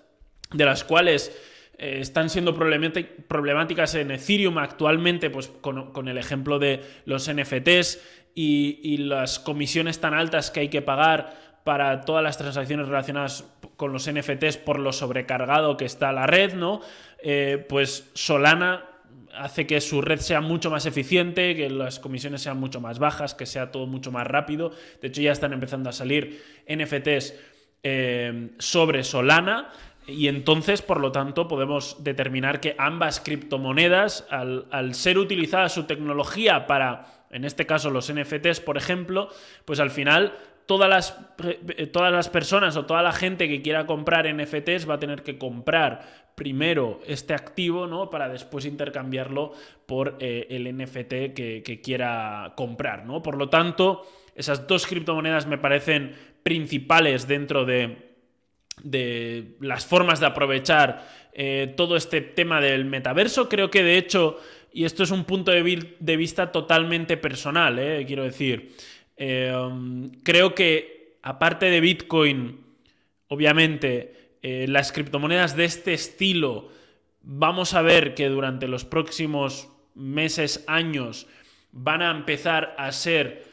de las cuales eh, están siendo problemáticas en Ethereum actualmente, pues con, el ejemplo de los NFTs y, las comisiones tan altas que hay que pagar para todas las transacciones relacionadas con los NFTs por lo sobrecargado que está la red, ¿no? Eh, pues Solana hace que su red sea mucho más eficiente, que las comisiones sean mucho más bajas, que sea todo mucho más rápido. De hecho, ya están empezando a salir NFTs eh, sobre Solana. Y entonces, por lo tanto, podemos determinar que ambas criptomonedas, al, ser utilizada su tecnología para, en este caso, los NFTs, por ejemplo, pues al final todas las, eh, todas las personas o toda la gente que quiera comprar NFTs va a tener que comprar primero este activo, ¿no? Para después intercambiarlo por eh, el NFT que, que, quiera comprar, ¿no? Por lo tanto, esas dos criptomonedas me parecen principales dentro de de las formas de aprovechar eh, todo este tema del metaverso. Creo que de hecho, y esto es un punto de, vista totalmente personal, eh, quiero decir, eh, creo que aparte de Bitcoin, obviamente, las criptomonedas de este estilo, vamos a ver que durante los próximos meses, años, van a empezar a ser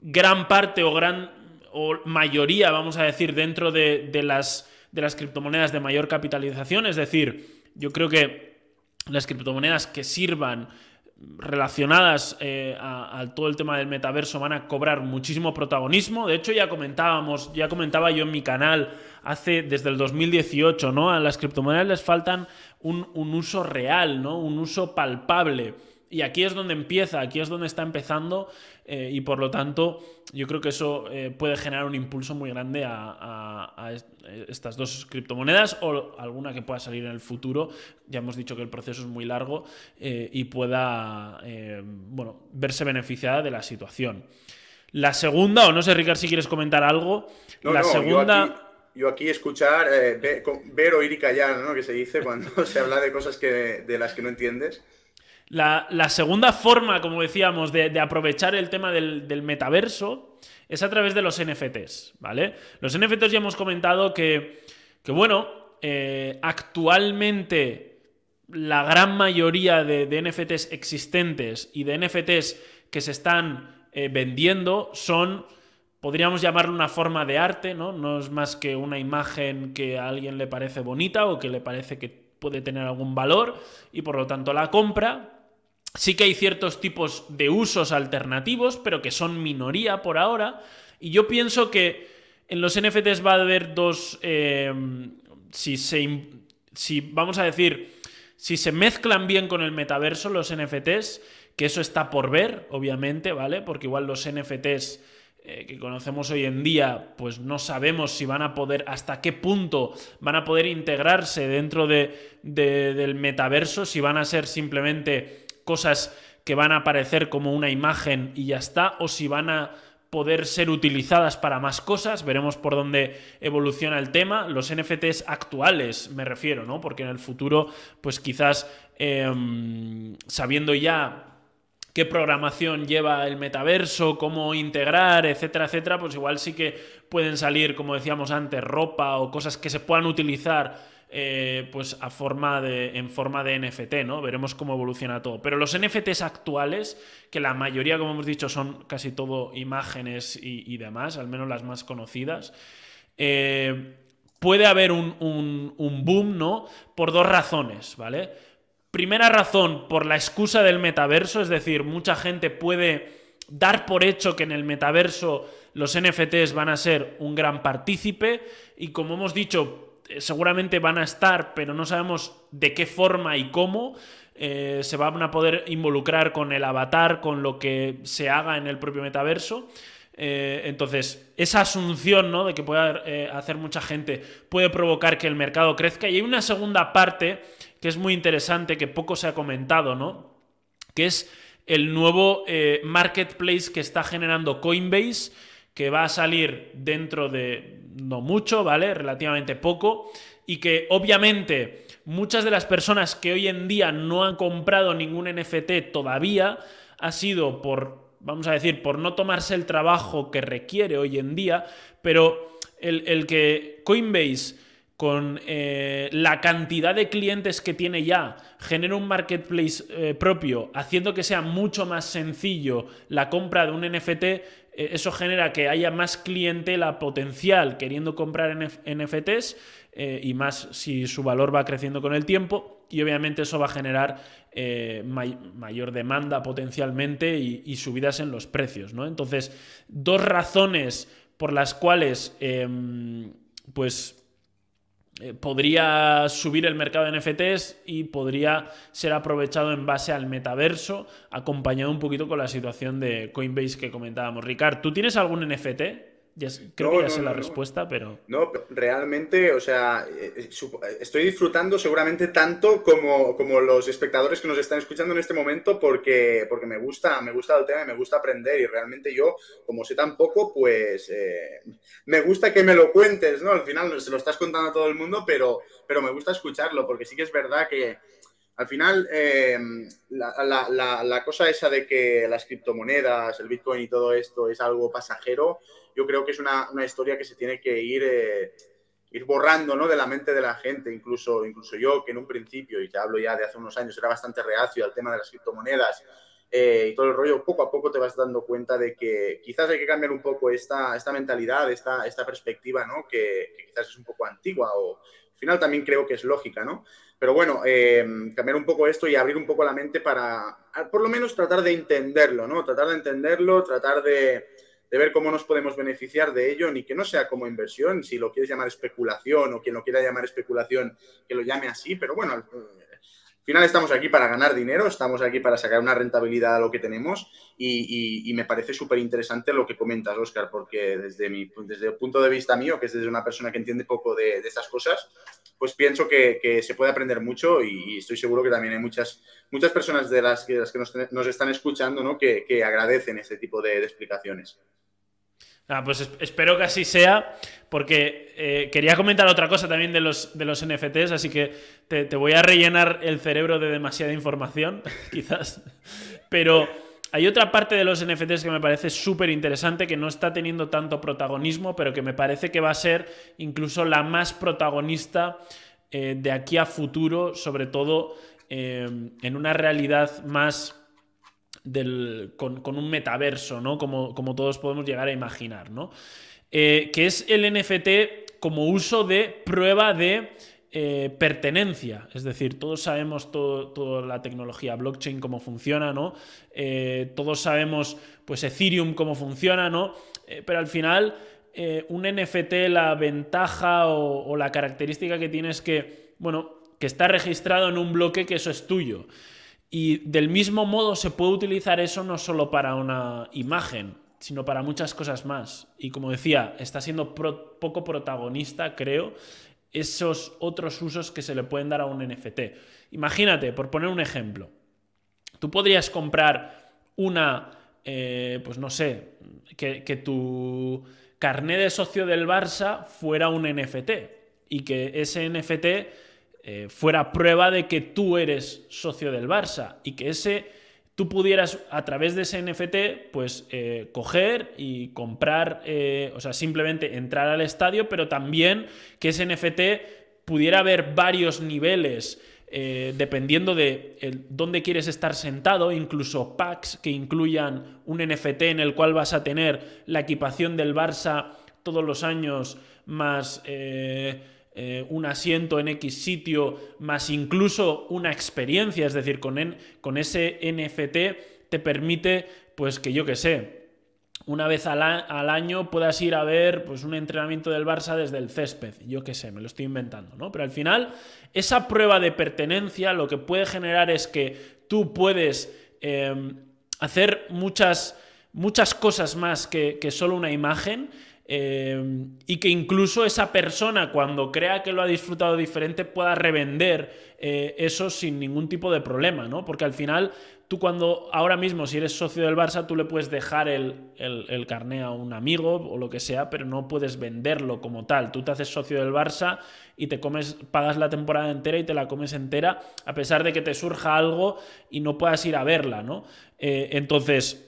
gran parte o gran o mayoría, vamos a decir, dentro de, las, de las criptomonedas de mayor capitalización. Es decir, yo creo que las criptomonedas que sirvan relacionadas eh, a, todo el tema del metaverso van a cobrar muchísimo protagonismo. De hecho, ya comentábamos, ya comentaba yo en mi canal hace desde el 2018, ¿no? A las criptomonedas les faltan un, uso real, ¿no? Un uso palpable. Y aquí es donde empieza, aquí es donde está empezando eh, y por lo tanto yo creo que eso eh, puede generar un impulso muy grande a, estas dos criptomonedas o alguna que pueda salir en el futuro. Ya hemos dicho que el proceso es muy largo eh, y pueda bueno, verse beneficiada de la situación. La segunda, o no sé Ricardo si quieres comentar algo, la segunda... Yo aquí escuchar, ver, oír y callar, ¿no? Que se dice cuando (laughs) se habla de cosas que, de las que no entiendes. La, segunda forma, como decíamos, de, aprovechar el tema del, metaverso es a través de los NFTs, ¿vale? Los NFTs ya hemos comentado que, bueno, eh, actualmente la gran mayoría de, NFTs existentes y de NFTs que se están eh, vendiendo son, podríamos llamarlo una forma de arte, ¿no? No es más que una imagen que a alguien le parece bonita o que le parece que puede tener algún valor y por lo tanto la compra Sí que hay ciertos tipos de usos alternativos, pero que son minoría por ahora. Y yo pienso que en los NFTs va a haber dos... Eh, si se... Si, vamos a decir, si se mezclan bien con el metaverso los NFTs, que eso está por ver, obviamente, ¿vale? Porque igual los NFTs eh, que conocemos hoy en día, pues no sabemos si van a poder, hasta qué punto van a poder integrarse dentro de, del metaverso, si van a ser simplemente cosas que van a aparecer como una imagen y ya está, o si van a poder ser utilizadas para más cosas, veremos por dónde evoluciona el tema. Los NFTs actuales me refiero, ¿no? Porque en el futuro, pues quizás em, sabiendo ya qué programación lleva el metaverso, cómo integrar, etcétera, etcétera, pues igual sí que pueden salir, como decíamos antes, ropa o cosas que se puedan utilizar eh, pues a forma de, en forma de NFT, ¿no? Veremos cómo evoluciona todo. Pero los NFTs actuales, que la mayoría, como hemos dicho, son casi todo imágenes y, demás, al menos las más conocidas, eh, puede haber un, un boom, ¿no? Por dos razones, ¿vale? Primera razón, por la excusa del metaverso, es decir, mucha gente puede dar por hecho que en el metaverso los NFTs van a ser un gran partícipe y como hemos dicho, seguramente van a estar, pero no sabemos de qué forma y cómo. Eh, se van a poder involucrar con el avatar, con lo que se haga en el propio metaverso. Eh, entonces, esa asunción ¿no? de que pueda hacer mucha gente puede provocar que el mercado crezca. Y hay una segunda parte que es muy interesante, que poco se ha comentado, ¿no? Que es el nuevo eh, marketplace que está generando Coinbase, que va a salir dentro de no mucho, ¿vale? Relativamente poco, y que obviamente muchas de las personas que hoy en día no han comprado ningún NFT todavía ha sido por, vamos a decir, por no tomarse el trabajo que requiere hoy en día, pero el, el que Coinbase con eh, la cantidad de clientes que tiene ya, genera un marketplace eh, propio, haciendo que sea mucho más sencillo la compra de un NFT, eso genera que haya más clientela potencial queriendo comprar NFTs y más si su valor va creciendo con el tiempo y obviamente eso va a generar mayor demanda potencialmente y, y, subidas en los precios. ¿no? Entonces, dos razones por las cuales em, pues eh, podría subir el mercado de NFTs y podría ser aprovechado en base al metaverso, acompañado un poquito con la situación de Coinbase que comentábamos. Ricard, ¿tú tienes algún NFT? Creo que ya sé la respuesta, pero... No, realmente, o sea, eh, eh, eh, estoy disfrutando seguramente tanto como, como los espectadores que nos están escuchando en este momento porque, porque me gusta, me gusta el tema y me gusta aprender y realmente yo, como sé tan poco, pues me gusta que me lo cuentes, ¿no? Al final se lo estás contando a todo el mundo, pero, pero me gusta escucharlo porque sí que es verdad que al final, la, la, la, cosa esa de que las criptomonedas, el Bitcoin y todo esto es algo pasajero, yo creo que es una, historia que se tiene que ir, eh, ir borrando ¿no? de la mente de la gente, incluso, incluso yo, que en un principio, y te hablo ya de hace unos años, era bastante reacio al tema de las criptomonedas eh, y todo el rollo, poco a poco te vas dando cuenta de que quizás hay que cambiar un poco esta, esta mentalidad, esta, esta perspectiva, ¿no? que, quizás es un poco antigua o al final también creo que es lógica, ¿no? Pero bueno, eh, cambiar un poco esto y abrir un poco la mente para, por lo menos, tratar de entenderlo, ¿no? Tratar de entenderlo, tratar de, de ver cómo nos podemos beneficiar de ello, ni que no sea como inversión, si lo quieres llamar especulación o quien lo quiera llamar especulación, que lo llame así, pero bueno, al final estamos aquí para ganar dinero, estamos aquí para sacar una rentabilidad a lo que tenemos y, me parece súper interesante lo que comentas, Oscar, porque desde, mi, desde el punto de vista mío, que es desde una persona que entiende poco de, estas cosas, pues pienso que, se puede aprender mucho y, estoy seguro que también hay muchas, muchas personas de las que, que nos, están escuchando ¿no? que, agradecen este tipo de explicaciones. Ah, pues espero que así sea, porque eh, quería comentar otra cosa también de los, de los NFTs, así que te, voy a rellenar el cerebro de demasiada información, (laughs) quizás. Pero hay otra parte de los NFTs que me parece súper interesante, que no está teniendo tanto protagonismo, pero que me parece que va a ser incluso la más protagonista eh, de aquí a futuro, sobre todo eh, en una realidad más con, un metaverso, ¿no? Como, como, todos podemos llegar a imaginar, ¿no? Eh, que es el NFT como uso de prueba de eh, pertenencia. Es decir, todos sabemos toda la tecnología blockchain, cómo funciona, ¿no? Eh, todos sabemos, pues, Ethereum, cómo funciona, ¿no? pero al final, un NFT, la ventaja o, o la característica que tiene es que, bueno, que está registrado en un bloque que eso es tuyo. Y del mismo modo se puede utilizar eso no solo para una imagen, sino para muchas cosas más. Y como decía, está siendo poco protagonista, creo, esos otros usos que se le pueden dar a un NFT. Imagínate, por poner un ejemplo, tú podrías comprar una, eh, pues no sé, que, tu carné de socio del Barça fuera un NFT y que ese NFT eh, fuera prueba de que tú eres socio del Barça y que ese tú pudieras a través de ese NFT, pues eh, coger y comprar, eh, o sea, simplemente entrar al estadio, pero también que ese NFT pudiera haber varios niveles. Eh, dependiendo de dónde quieres estar sentado, incluso packs que incluyan un NFT en el cual vas a tener la equipación del Barça todos los años, más eh, un asiento en X sitio, más incluso una experiencia, es decir, con, con ese NFT te permite, pues que yo que sé, una vez al, año puedas ir a ver pues, un entrenamiento del Barça desde el césped. Yo qué sé, me lo estoy inventando, ¿no? Pero al final, esa prueba de pertenencia lo que puede generar es que tú puedes em, hacer muchas, muchas cosas más que, que solo una imagen eh, y que incluso esa persona, cuando crea que lo ha disfrutado diferente, pueda revender eh, eso sin ningún tipo de problema, ¿no? Porque al final, tú cuando ahora mismo, si eres socio del Barça, tú le puedes dejar el, el, carné a un amigo o lo que sea, pero no puedes venderlo como tal. Tú te haces socio del Barça y te comes, pagas la temporada entera y te la comes entera, a pesar de que te surja algo y no puedas ir a verla, ¿no? Eh, entonces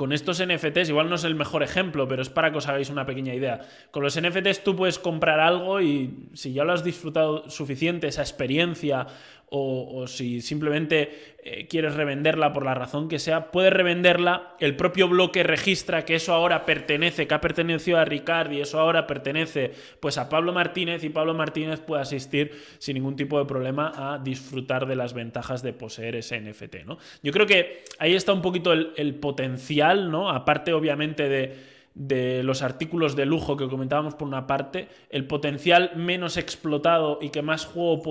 con estos NFTs, igual no es el mejor ejemplo, pero es para que os hagáis una pequeña idea. Con los NFTs tú puedes comprar algo y si ya lo has disfrutado suficiente, esa experiencia o, si simplemente eh, quieres revenderla por la razón que sea, puedes revenderla, el propio bloque registra que eso ahora pertenece, que ha pertenecido a Ricard y eso ahora pertenece pues a Pablo Martínez y Pablo Martínez puede asistir sin ningún tipo de problema a disfrutar de las ventajas de poseer ese NFT. ¿no? Yo creo que ahí está un poquito el, el potencial, ¿no? aparte obviamente de de los artículos de lujo que comentábamos por una parte, el potencial menos explotado y que más juego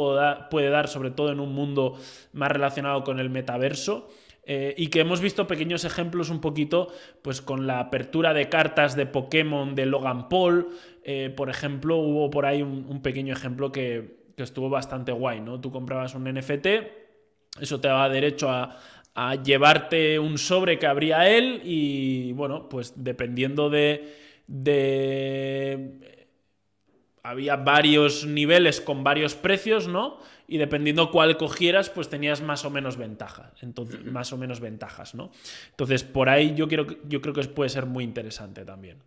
puede dar, sobre todo en un mundo más relacionado con el metaverso. Eh, y que hemos visto pequeños ejemplos un poquito, pues con la apertura de cartas de Pokémon de Logan Paul, eh, por ejemplo, hubo por ahí un, pequeño ejemplo que, que, estuvo bastante guay, ¿no? Tú comprabas un NFT, eso te daba derecho a, a llevarte un sobre que abría él y bueno, pues dependiendo de, de... Había varios niveles con varios precios, ¿no? Y dependiendo cuál cogieras, pues tenías más o menos ventajas. Entonces, más o menos ventajas, ¿no? Entonces, por ahí yo, quiero, yo creo que puede ser muy interesante también.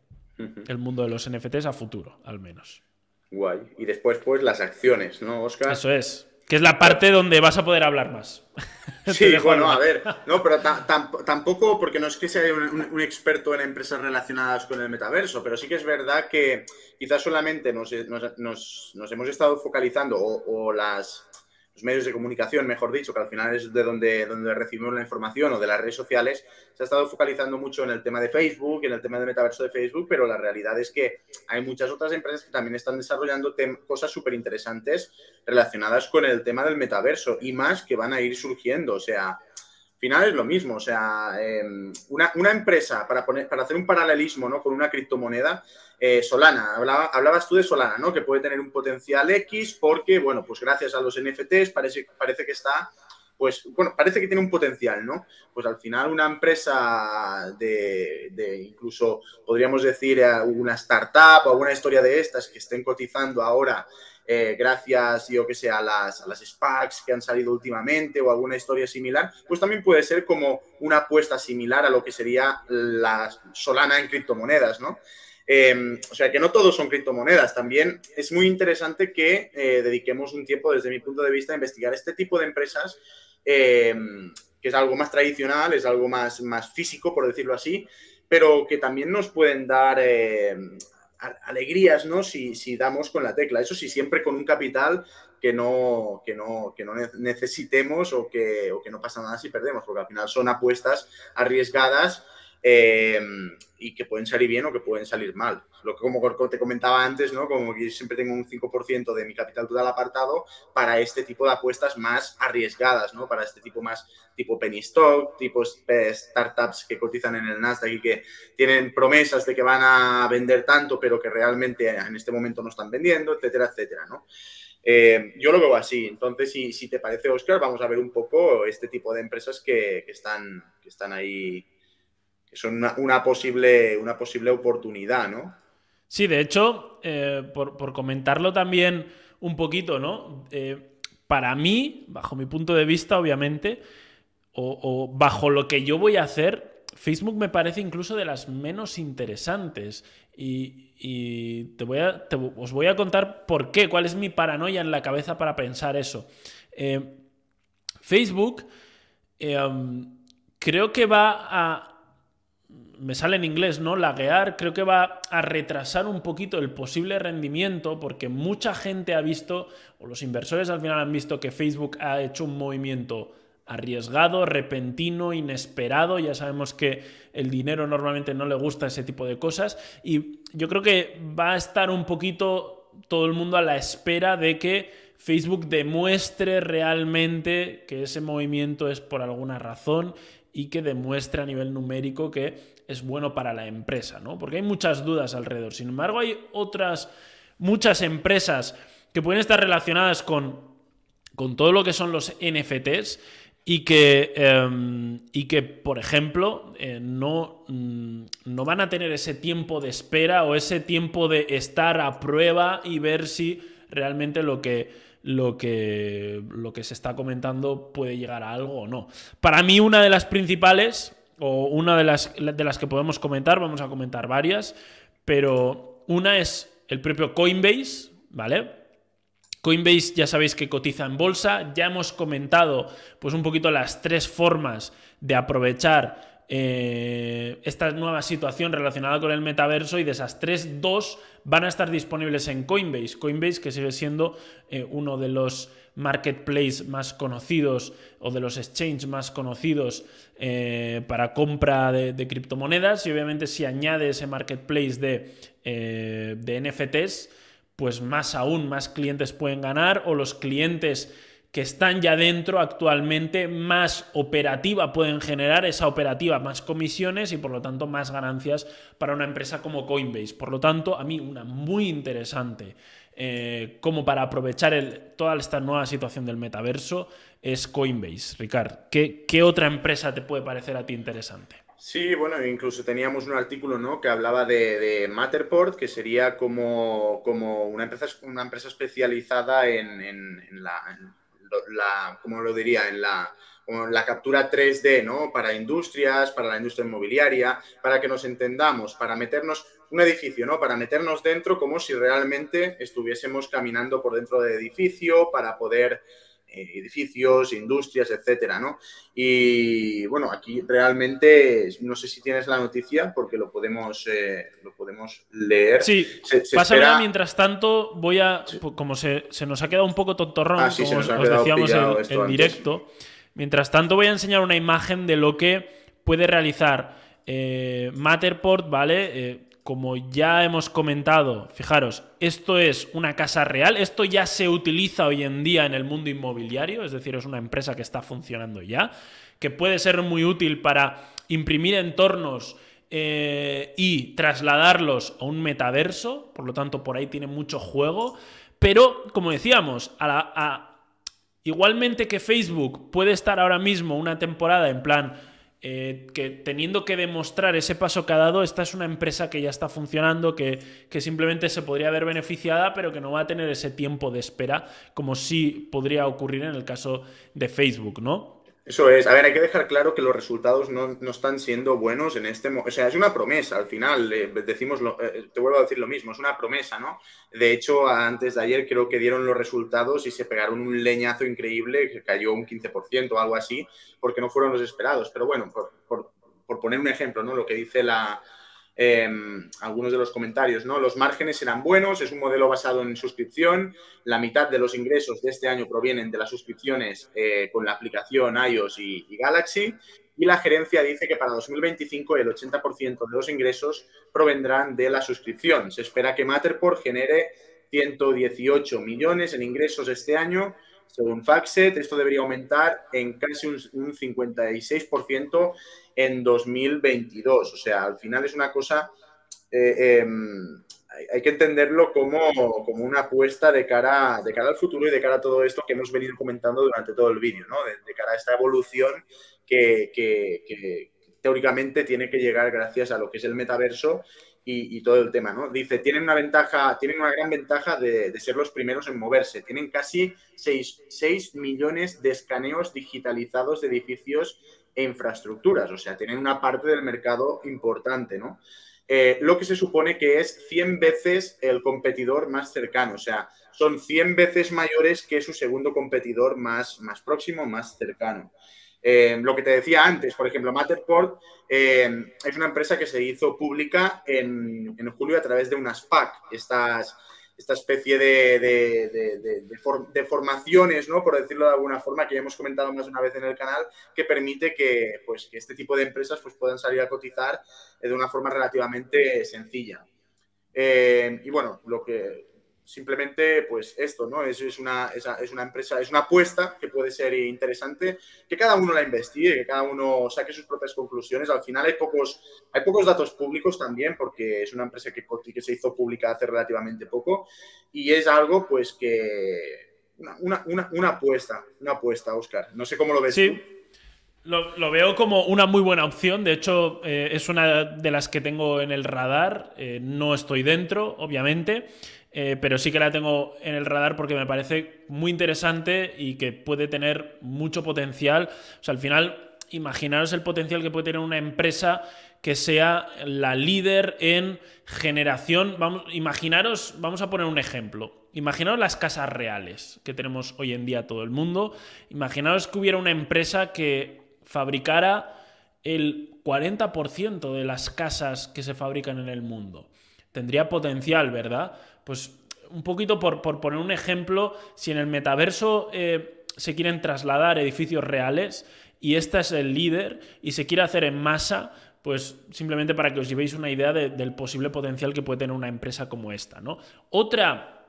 El mundo de los NFTs a futuro, al menos. Guay. Y después, pues, las acciones, ¿no, Oscar? Eso es. Que es la parte donde vas a poder hablar más. (laughs) Sí, bueno, a ver, no, pero tampoco, porque no es que sea un, experto en empresas relacionadas con el metaverso, pero sí que es verdad que quizás solamente nos, hemos estado focalizando o las los medios de comunicación, mejor dicho, que al final es de donde, donde recibimos la información o de las redes sociales, se ha estado focalizando mucho en el tema de Facebook, en el tema del metaverso de Facebook, pero la realidad es que hay muchas otras empresas que también están desarrollando cosas súper interesantes relacionadas con el tema del metaverso y más que van a ir surgiendo. O sea, final es lo mismo. O sea, em, una, empresa, para, poner, para hacer un paralelismo ¿no? con una criptomoneda, eh, Solana, hablabas tú de Solana, ¿no? Que puede tener un potencial X porque, bueno, pues gracias a los NFTs parece, parece que está, pues, bueno, parece que tiene un potencial, ¿no? Pues al final una empresa de, de incluso, podríamos decir, eh, una startup o alguna historia de estas que estén cotizando ahora eh, gracias, yo que sé, a las, a las SPACs que han salido últimamente o alguna historia similar, pues también puede ser como una apuesta similar a lo que sería la Solana en criptomonedas, ¿no? Em, o sea que no todos son criptomonedas. También es muy interesante que eh, dediquemos un tiempo, desde mi punto de vista, a investigar este tipo de empresas, em, que es algo más tradicional, es algo más, más físico, por decirlo así, pero que también nos pueden dar em, alegrías, ¿no? Si, si, damos con la tecla. Eso sí, siempre con un capital que no, que no, que no necesitemos o que, o que no pasa nada si perdemos, porque al final son apuestas arriesgadas Em, y que pueden salir bien o que pueden salir mal. Lo que como te comentaba antes, ¿no? Como que siempre tengo un 5% de mi capital total apartado para este tipo de apuestas más arriesgadas, ¿no? Para este tipo más tipo penny stock, tipo startups que cotizan en el Nasdaq y que tienen promesas de que van a vender tanto, pero que realmente en este momento no están vendiendo, etcétera, etcétera, ¿no? Em, yo lo veo así. Entonces, si, si, te parece, Oscar, vamos a ver un poco este tipo de empresas que, que están, que están ahí que son una, posible, una posible oportunidad, ¿no? Sí, de hecho, eh, por, comentarlo también un poquito, ¿no? Eh, para mí, bajo mi punto de vista, obviamente, o, bajo lo que yo voy a hacer, Facebook me parece incluso de las menos interesantes. Y, te voy a, os voy a contar por qué, cuál es mi paranoia en la cabeza para pensar eso. Eh, Facebook eh, creo que va a... Me sale en inglés, ¿no? Laguear, creo que va a retrasar un poquito el posible rendimiento porque mucha gente ha visto, o los inversores al final han visto que Facebook ha hecho un movimiento arriesgado, repentino, inesperado. Ya sabemos que el dinero normalmente no le gusta ese tipo de cosas. Y yo creo que va a estar un poquito todo el mundo a la espera de que Facebook demuestre realmente que ese movimiento es por alguna razón y que demuestre a nivel numérico que es bueno para la empresa, ¿no? Porque hay muchas dudas alrededor. Sin embargo, hay otras muchas empresas que pueden estar relacionadas con, con todo lo que son los NFTs y que, em, y que por ejemplo, eh, no, mm, no van a tener ese tiempo de espera o ese tiempo de estar a prueba y ver si realmente lo que, lo que, lo que se está comentando puede llegar a algo o no. Para mí una de las principales, o una de las, de las que podemos comentar, vamos a comentar varias, pero una es el propio Coinbase, ¿vale? Coinbase ya sabéis que cotiza en bolsa, ya hemos comentado pues un poquito las tres formas de aprovechar eh, esta nueva situación relacionada con el metaverso y de esas tres, dos van a estar disponibles en Coinbase. Coinbase que sigue siendo eh, uno de los marketplaces más conocidos o de los exchanges más conocidos eh, para compra de, criptomonedas y obviamente si añade ese marketplace de, de NFTs, pues más aún más clientes pueden ganar o los clientes que están ya dentro actualmente más operativa pueden generar esa operativa más comisiones y por lo tanto más ganancias para una empresa como Coinbase. Por lo tanto, a mí una muy interesante eh, como para aprovechar toda esta nueva situación del metaverso es Coinbase. Ricard, ¿qué, ¿qué otra empresa te puede parecer a ti interesante? Sí, bueno, incluso teníamos un artículo ¿no? que hablaba de, Matterport, que sería como, como una, empresa, una empresa especializada en, la, ¿cómo lo diría? En la, la captura 3D, ¿no? Para industrias, para la industria inmobiliaria, para que nos entendamos, para meternos un edificio, ¿no? Para meternos dentro como si realmente estuviésemos caminando por dentro del edificio, para poder edificios, industrias, etcétera, ¿no? Y bueno, aquí realmente no sé si tienes la noticia porque lo podemos, eh, lo podemos leer. Sí, se, mientras tanto, voy a, como se, nos ha quedado un poco tontorrón, ah, como os decíamos en, directo, mientras tanto voy a enseñar una imagen de lo que puede realizar eh, Matterport, ¿vale? Eh, como ya hemos comentado, fijaros, esto es una casa real, esto ya se utiliza hoy en día en el mundo inmobiliario, es decir, es una empresa que está funcionando ya, que puede ser muy útil para imprimir entornos eh, y trasladarlos a un metaverso, por lo tanto por ahí tiene mucho juego, pero como decíamos, igualmente que Facebook puede estar ahora mismo una temporada en plan eh, que teniendo que demostrar ese paso que ha dado, esta es una empresa que ya está funcionando, que, que, simplemente se podría ver beneficiada, pero que no va a tener ese tiempo de espera como sí podría ocurrir en el caso de Facebook, ¿no? Eso es. A ver, hay que dejar claro que los resultados no, están siendo buenos en este momento. O sea, es una promesa, al final, decimos, eh, te vuelvo a decir lo mismo, es una promesa, ¿no? De hecho, antes de ayer creo que dieron los resultados y se pegaron un leñazo increíble, que cayó un 15% o algo así, porque no fueron los esperados. Pero bueno, por, por poner un ejemplo, ¿no? Lo que dice la, Em, algunos de los comentarios, ¿no? Los márgenes serán buenos, es un modelo basado en suscripción, la mitad de los ingresos de este año provienen de las suscripciones eh, con la aplicación iOS y, Galaxy, y la gerencia dice que para 2025 el 80% de los ingresos provendrán de la suscripción. Se espera que Matterport genere 118 millones en ingresos este año, según Faxet, esto debería aumentar en casi un, un 56% en 2022. O sea, al final es una cosa, eh, em, hay que entenderlo como, una apuesta de cara, de cara al futuro y de cara a todo esto que hemos venido comentando durante todo el vídeo, ¿no? De, cara a esta evolución que, teóricamente tiene que llegar gracias a lo que es el metaverso y, todo el tema, ¿no? Dice, tienen una ventaja, tienen una gran ventaja de, ser los primeros en moverse. Tienen casi 6, millones de escaneos digitalizados de edificios e infraestructuras. O sea, tienen una parte del mercado importante, ¿no? Eh, lo que se supone que es 100 veces el competidor más cercano. O sea, son 100 veces mayores que su segundo competidor más, más próximo, más cercano. Eh, lo que te decía antes, por ejemplo, Matterport eh, es una empresa que se hizo pública en, julio a través de una SPAC, estas, esta especie de, de, formaciones, ¿no? por decirlo de alguna forma, que ya hemos comentado más de una vez en el canal, que permite que, pues, que este tipo de empresas pues, puedan salir a cotizar de una forma relativamente sencilla. Eh, y bueno, lo que simplemente, pues esto, ¿no? Es, es, una, es, una empresa, es una apuesta que puede ser interesante, que cada uno la investigue, que cada uno saque sus propias conclusiones. Al final hay pocos, hay pocos datos públicos también, porque es una empresa que, que se hizo pública hace relativamente poco, y es algo, pues, que... Una, una, una apuesta, una apuesta, Oscar. No sé cómo lo ves. Sí. Lo, veo como una muy buena opción. De hecho, eh, es una de las que tengo en el radar. Eh, no estoy dentro, obviamente. Eh, pero sí que la tengo en el radar porque me parece muy interesante y que puede tener mucho potencial. O sea, al final, imaginaros el potencial que puede tener una empresa que sea la líder en generación. Vamos, imaginaros, vamos a poner un ejemplo. Imaginaros las casas reales que tenemos hoy en día todo el mundo. Imaginaros que hubiera una empresa que fabricara el 40% de las casas que se fabrican en el mundo. Tendría potencial, ¿verdad? Pues un poquito por, poner un ejemplo, si en el metaverso eh, se quieren trasladar edificios reales y este es el líder y se quiere hacer en masa, pues simplemente para que os llevéis una idea del posible potencial que puede tener una empresa como esta, ¿no? Otra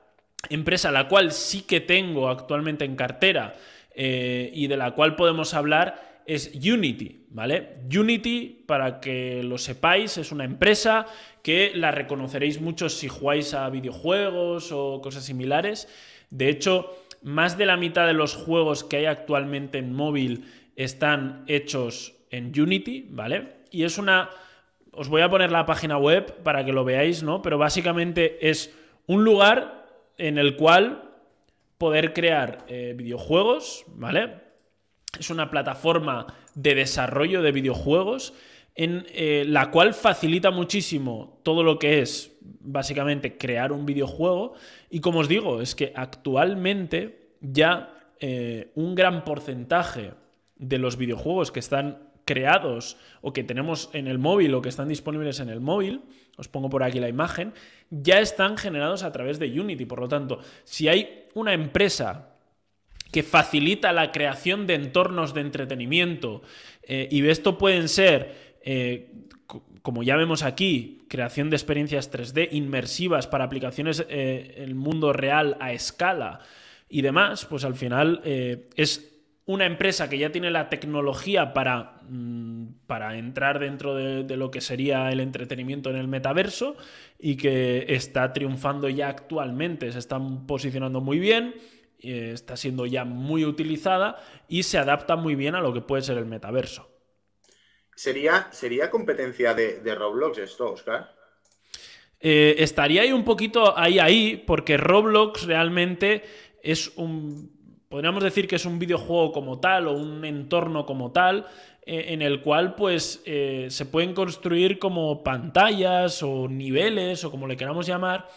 empresa, la cual sí que tengo actualmente en cartera eh, y de la cual podemos hablar, es Unity, ¿vale? Unity, para que lo sepáis, es una empresa que la reconoceréis mucho si jugáis a videojuegos o cosas similares. De hecho, más de la mitad de los juegos que hay actualmente en móvil están hechos en Unity, ¿vale? Y es una... Os voy a poner la página web para que lo veáis, ¿no? Pero básicamente es un lugar en el cual poder crear eh, videojuegos, ¿vale? Es una plataforma de desarrollo de videojuegos en eh, la cual facilita muchísimo todo lo que es básicamente crear un videojuego. Y como os digo, es que actualmente ya eh, un gran porcentaje de los videojuegos que están creados o que tenemos en el móvil o que están disponibles en el móvil, os pongo por aquí la imagen, ya están generados a través de Unity. Por lo tanto, si hay una empresa que facilita la creación de entornos de entretenimiento. Eh, y esto pueden ser, eh, como ya vemos aquí, creación de experiencias 3D inmersivas para aplicaciones eh, en el mundo real a escala y demás, pues al final es una empresa que ya tiene la tecnología para, mm, para entrar dentro de, de, lo que sería el entretenimiento en el metaverso y que está triunfando ya actualmente, se están posicionando muy bien eh, está siendo ya muy utilizada y se adapta muy bien a lo que puede ser el metaverso. ¿Sería, sería competencia de, Roblox esto, Oscar? Eh, estaría ahí un poquito ahí, ahí, porque Roblox realmente es un. Podríamos decir que es un videojuego como tal o un entorno como tal, eh, en el cual pues se pueden construir como pantallas o niveles o como le queramos llamar.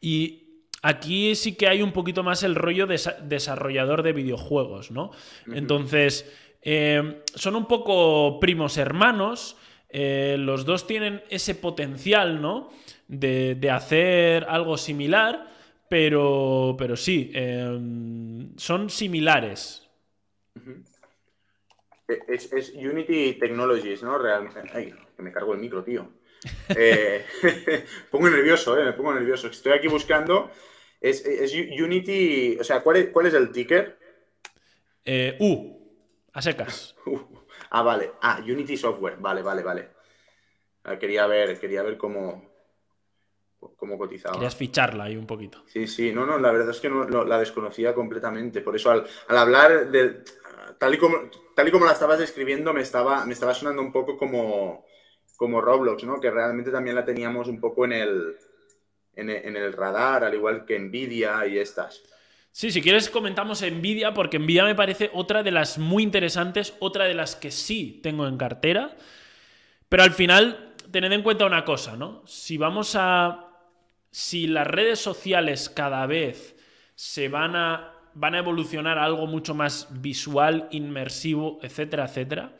Y Aquí sí que hay un poquito más el rollo de desarrollador de videojuegos, ¿no? Entonces, eh, son un poco primos hermanos. Eh, los dos tienen ese potencial, ¿no? De, hacer algo similar, pero, pero sí, em, son similares. E-, es, Unity Technologies, ¿no? Realmente. Ay, que me cargo el micro, tío. Eh, (laughs) pongo nervioso, eh, me pongo nervioso. Estoy aquí buscando es, Unity, o sea, ¿cuál es, cuál es el ticker? Eh, U, a secas. (laughs) ah, vale. Ah, Unity Software. Vale, vale, vale. Quería ver, quería ver cómo, cómo cotizaba. Querías ficharla ahí un poquito. Sí, sí, no, no, la verdad es que no, la desconocía completamente. Por eso al, hablar de. Tal y, como, tal y como la estabas describiendo, me estaba, me estaba sonando un poco como, como Roblox, ¿no? Que realmente también la teníamos un poco en el, en el, radar, al igual que Nvidia y estas. Sí, si quieres comentamos Nvidia, porque Nvidia me parece otra de las muy interesantes, otra de las que sí tengo en cartera. Pero al final, tened en cuenta una cosa, ¿no? Si vamos a. Si las redes sociales cada vez se van a. van a evolucionar a algo mucho más visual, inmersivo, etcétera, etcétera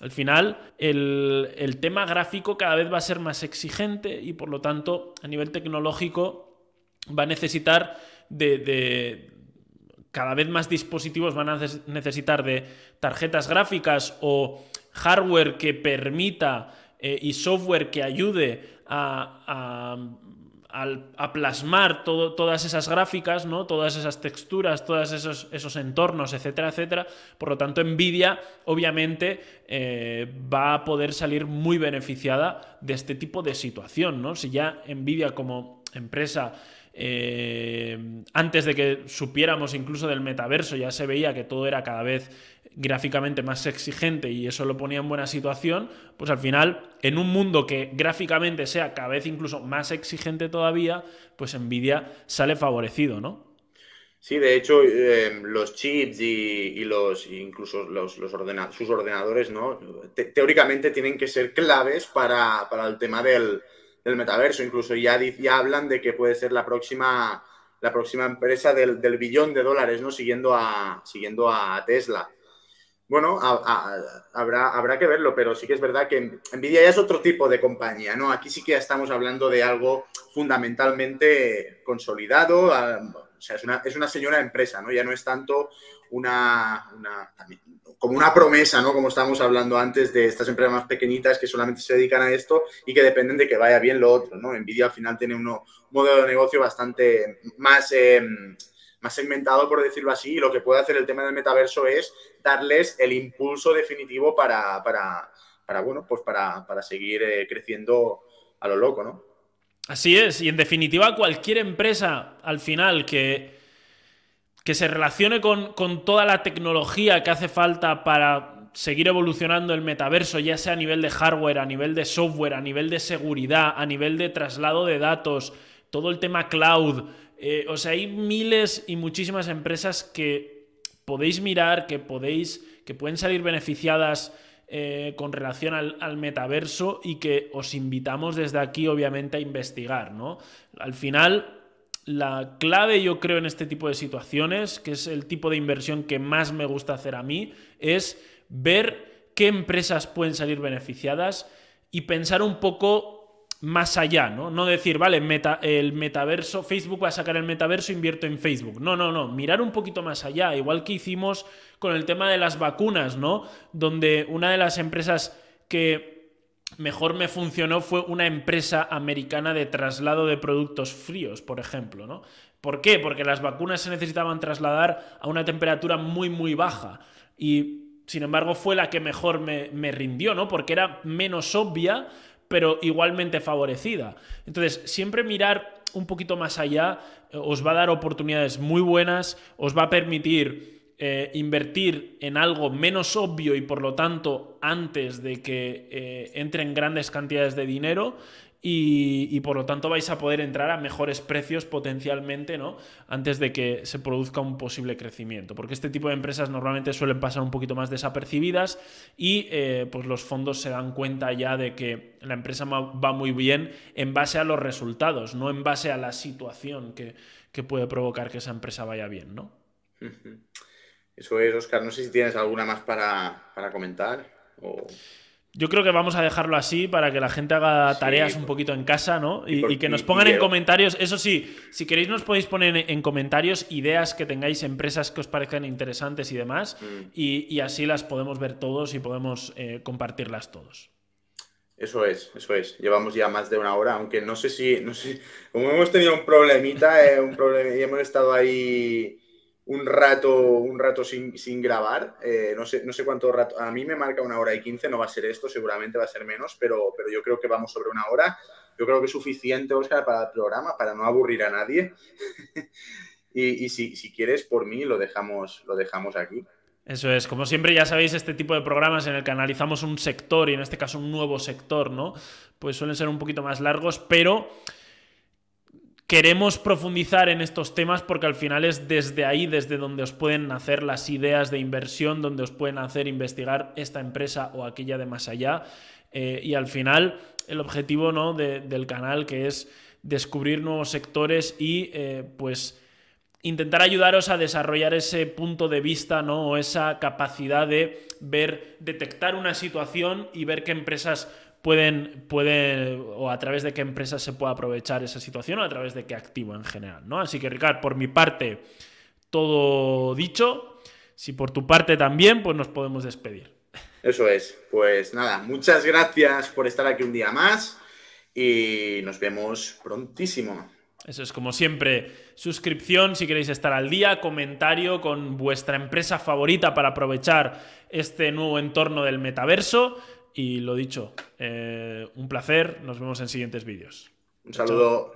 al final, el, tema gráfico cada vez va a ser más exigente y por lo tanto, a nivel tecnológico, va a necesitar de, cada vez más dispositivos van a necesitar de tarjetas gráficas o hardware que permita eh, y software que ayude a plasmar todas esas gráficas, ¿no? todas esas texturas, todos esos, esos, entornos, etcétera, etcétera. Por lo tanto, Nvidia obviamente eh, va a poder salir muy beneficiada de este tipo de situación. ¿no? Si ya Nvidia como empresa eh, antes de que supiéramos incluso del metaverso, ya se veía que todo era cada vez gráficamente más exigente y eso lo ponía en buena situación, pues al final, en un mundo que gráficamente sea cada vez incluso más exigente todavía, pues Nvidia sale favorecido, ¿no? Sí, de hecho, eh, los chips y, los incluso los, sus ordenadores, ¿no? teóricamente tienen que ser claves para, el tema del, metaverso. Incluso ya, ya hablan de que puede ser la próxima, la próxima empresa del, billón de dólares, ¿no? Siguiendo a, siguiendo a Tesla. Bueno, habrá, habrá que verlo, pero sí que es verdad que Nvidia ya es otro tipo de compañía, ¿no? Aquí sí que estamos hablando de algo fundamentalmente consolidado, o sea, es una, es una señora empresa, ¿no? Ya no es tanto una, como una promesa, ¿no? Como estábamos hablando antes de estas empresas más pequeñitas que solamente se dedican a esto y que dependen de que vaya bien lo otro, ¿no? Nvidia al final tiene un modelo de negocio bastante más... Em, más segmentado, por decirlo así, y lo que puede hacer el tema del metaverso es darles el impulso definitivo para, para, bueno, pues para, seguir eh, creciendo a lo loco, ¿no? Así es, y en definitiva cualquier empresa al final que, que se relacione con, con toda la tecnología que hace falta para seguir evolucionando el metaverso, ya sea a nivel de hardware, a nivel de software, a nivel de seguridad, a nivel de traslado de datos, todo el tema cloud, eh, o sea, hay miles y muchísimas empresas que podéis mirar, que podéis, que pueden salir beneficiadas eh, con relación al, metaverso y que os invitamos desde aquí, obviamente, a investigar, ¿no? Al final, la clave, yo creo, en este tipo de situaciones, que es el tipo de inversión que más me gusta hacer a mí, es ver qué empresas pueden salir beneficiadas y pensar un poco más allá, ¿no? No decir, vale, el metaverso, Facebook va a sacar el metaverso, invierto en Facebook. No, no, no, mirar un poquito más allá, igual que hicimos con el tema de las vacunas, ¿no? Donde una de las empresas que mejor me funcionó fue una empresa americana de traslado de productos fríos, por ejemplo, ¿no? ¿Por qué? Porque las vacunas se necesitaban trasladar a una temperatura muy, muy baja. Y, sin embargo, fue la que mejor me, me rindió, ¿no? Porque era menos obvia, pero igualmente favorecida. Entonces, siempre mirar un poquito más allá eh, os va a dar oportunidades muy buenas, os va a permitir eh, invertir en algo menos obvio y por lo tanto antes de que eh, entren grandes cantidades de dinero y, por lo tanto vais a poder entrar a mejores precios potencialmente, ¿no? Antes de que se produzca un posible crecimiento. Porque este tipo de empresas normalmente suelen pasar un poquito más desapercibidas y eh, pues los fondos se dan cuenta ya de que la empresa va muy bien en base a los resultados, no en base a la situación que, puede provocar que esa empresa vaya bien, ¿no? Eso es, Oscar. No sé si tienes alguna más para, comentar. Yo creo que vamos a dejarlo así para que la gente haga tareas un poquito en casa, ¿no? Y, que nos pongan en comentarios. Eso sí, si queréis, nos podéis poner en comentarios ideas que tengáis, empresas que os parezcan interesantes y demás. Mm. Y, así las podemos ver todos y podemos eh, compartirlas todos. Eso es, eso es. Llevamos ya más de una hora, aunque no sé si. No sé, como hemos tenido un problemita, eh, un problema, y hemos estado ahí un rato, un rato sin, grabar. Eh, no, sé, no sé cuánto rato. A mí me marca una hora y quince, no va a ser esto, seguramente va a ser menos, pero, pero yo creo que vamos sobre una hora. Yo creo que es suficiente, Oscar, para el programa, para no aburrir a nadie. (laughs) y, si, si, quieres, por mí, lo dejamos, lo dejamos aquí. Eso es, como siempre ya sabéis, este tipo de programas en el que analizamos un sector y en este caso un nuevo sector, ¿no? Pues suelen ser un poquito más largos, pero queremos profundizar en estos temas porque al final es desde ahí, desde donde os pueden nacer las ideas de inversión, donde os pueden hacer investigar esta empresa o aquella de más allá. Eh, y al final el objetivo ¿no? del canal que es descubrir nuevos sectores y eh, pues intentar ayudaros a desarrollar ese punto de vista, ¿no? O esa capacidad de ver, detectar una situación y ver qué empresas pueden, pueden, o a través de qué empresas se puede aprovechar esa situación o a través de qué activo en general, ¿no? Así que, Ricard, por mi parte, todo dicho. Si por tu parte también, pues nos podemos despedir. Eso es. Pues nada, muchas gracias por estar aquí un día más y nos vemos prontísimo. Eso es como siempre, suscripción si queréis estar al día, comentario con vuestra empresa favorita para aprovechar este nuevo entorno del metaverso. Y lo dicho, eh, un placer, nos vemos en siguientes vídeos. Un saludo.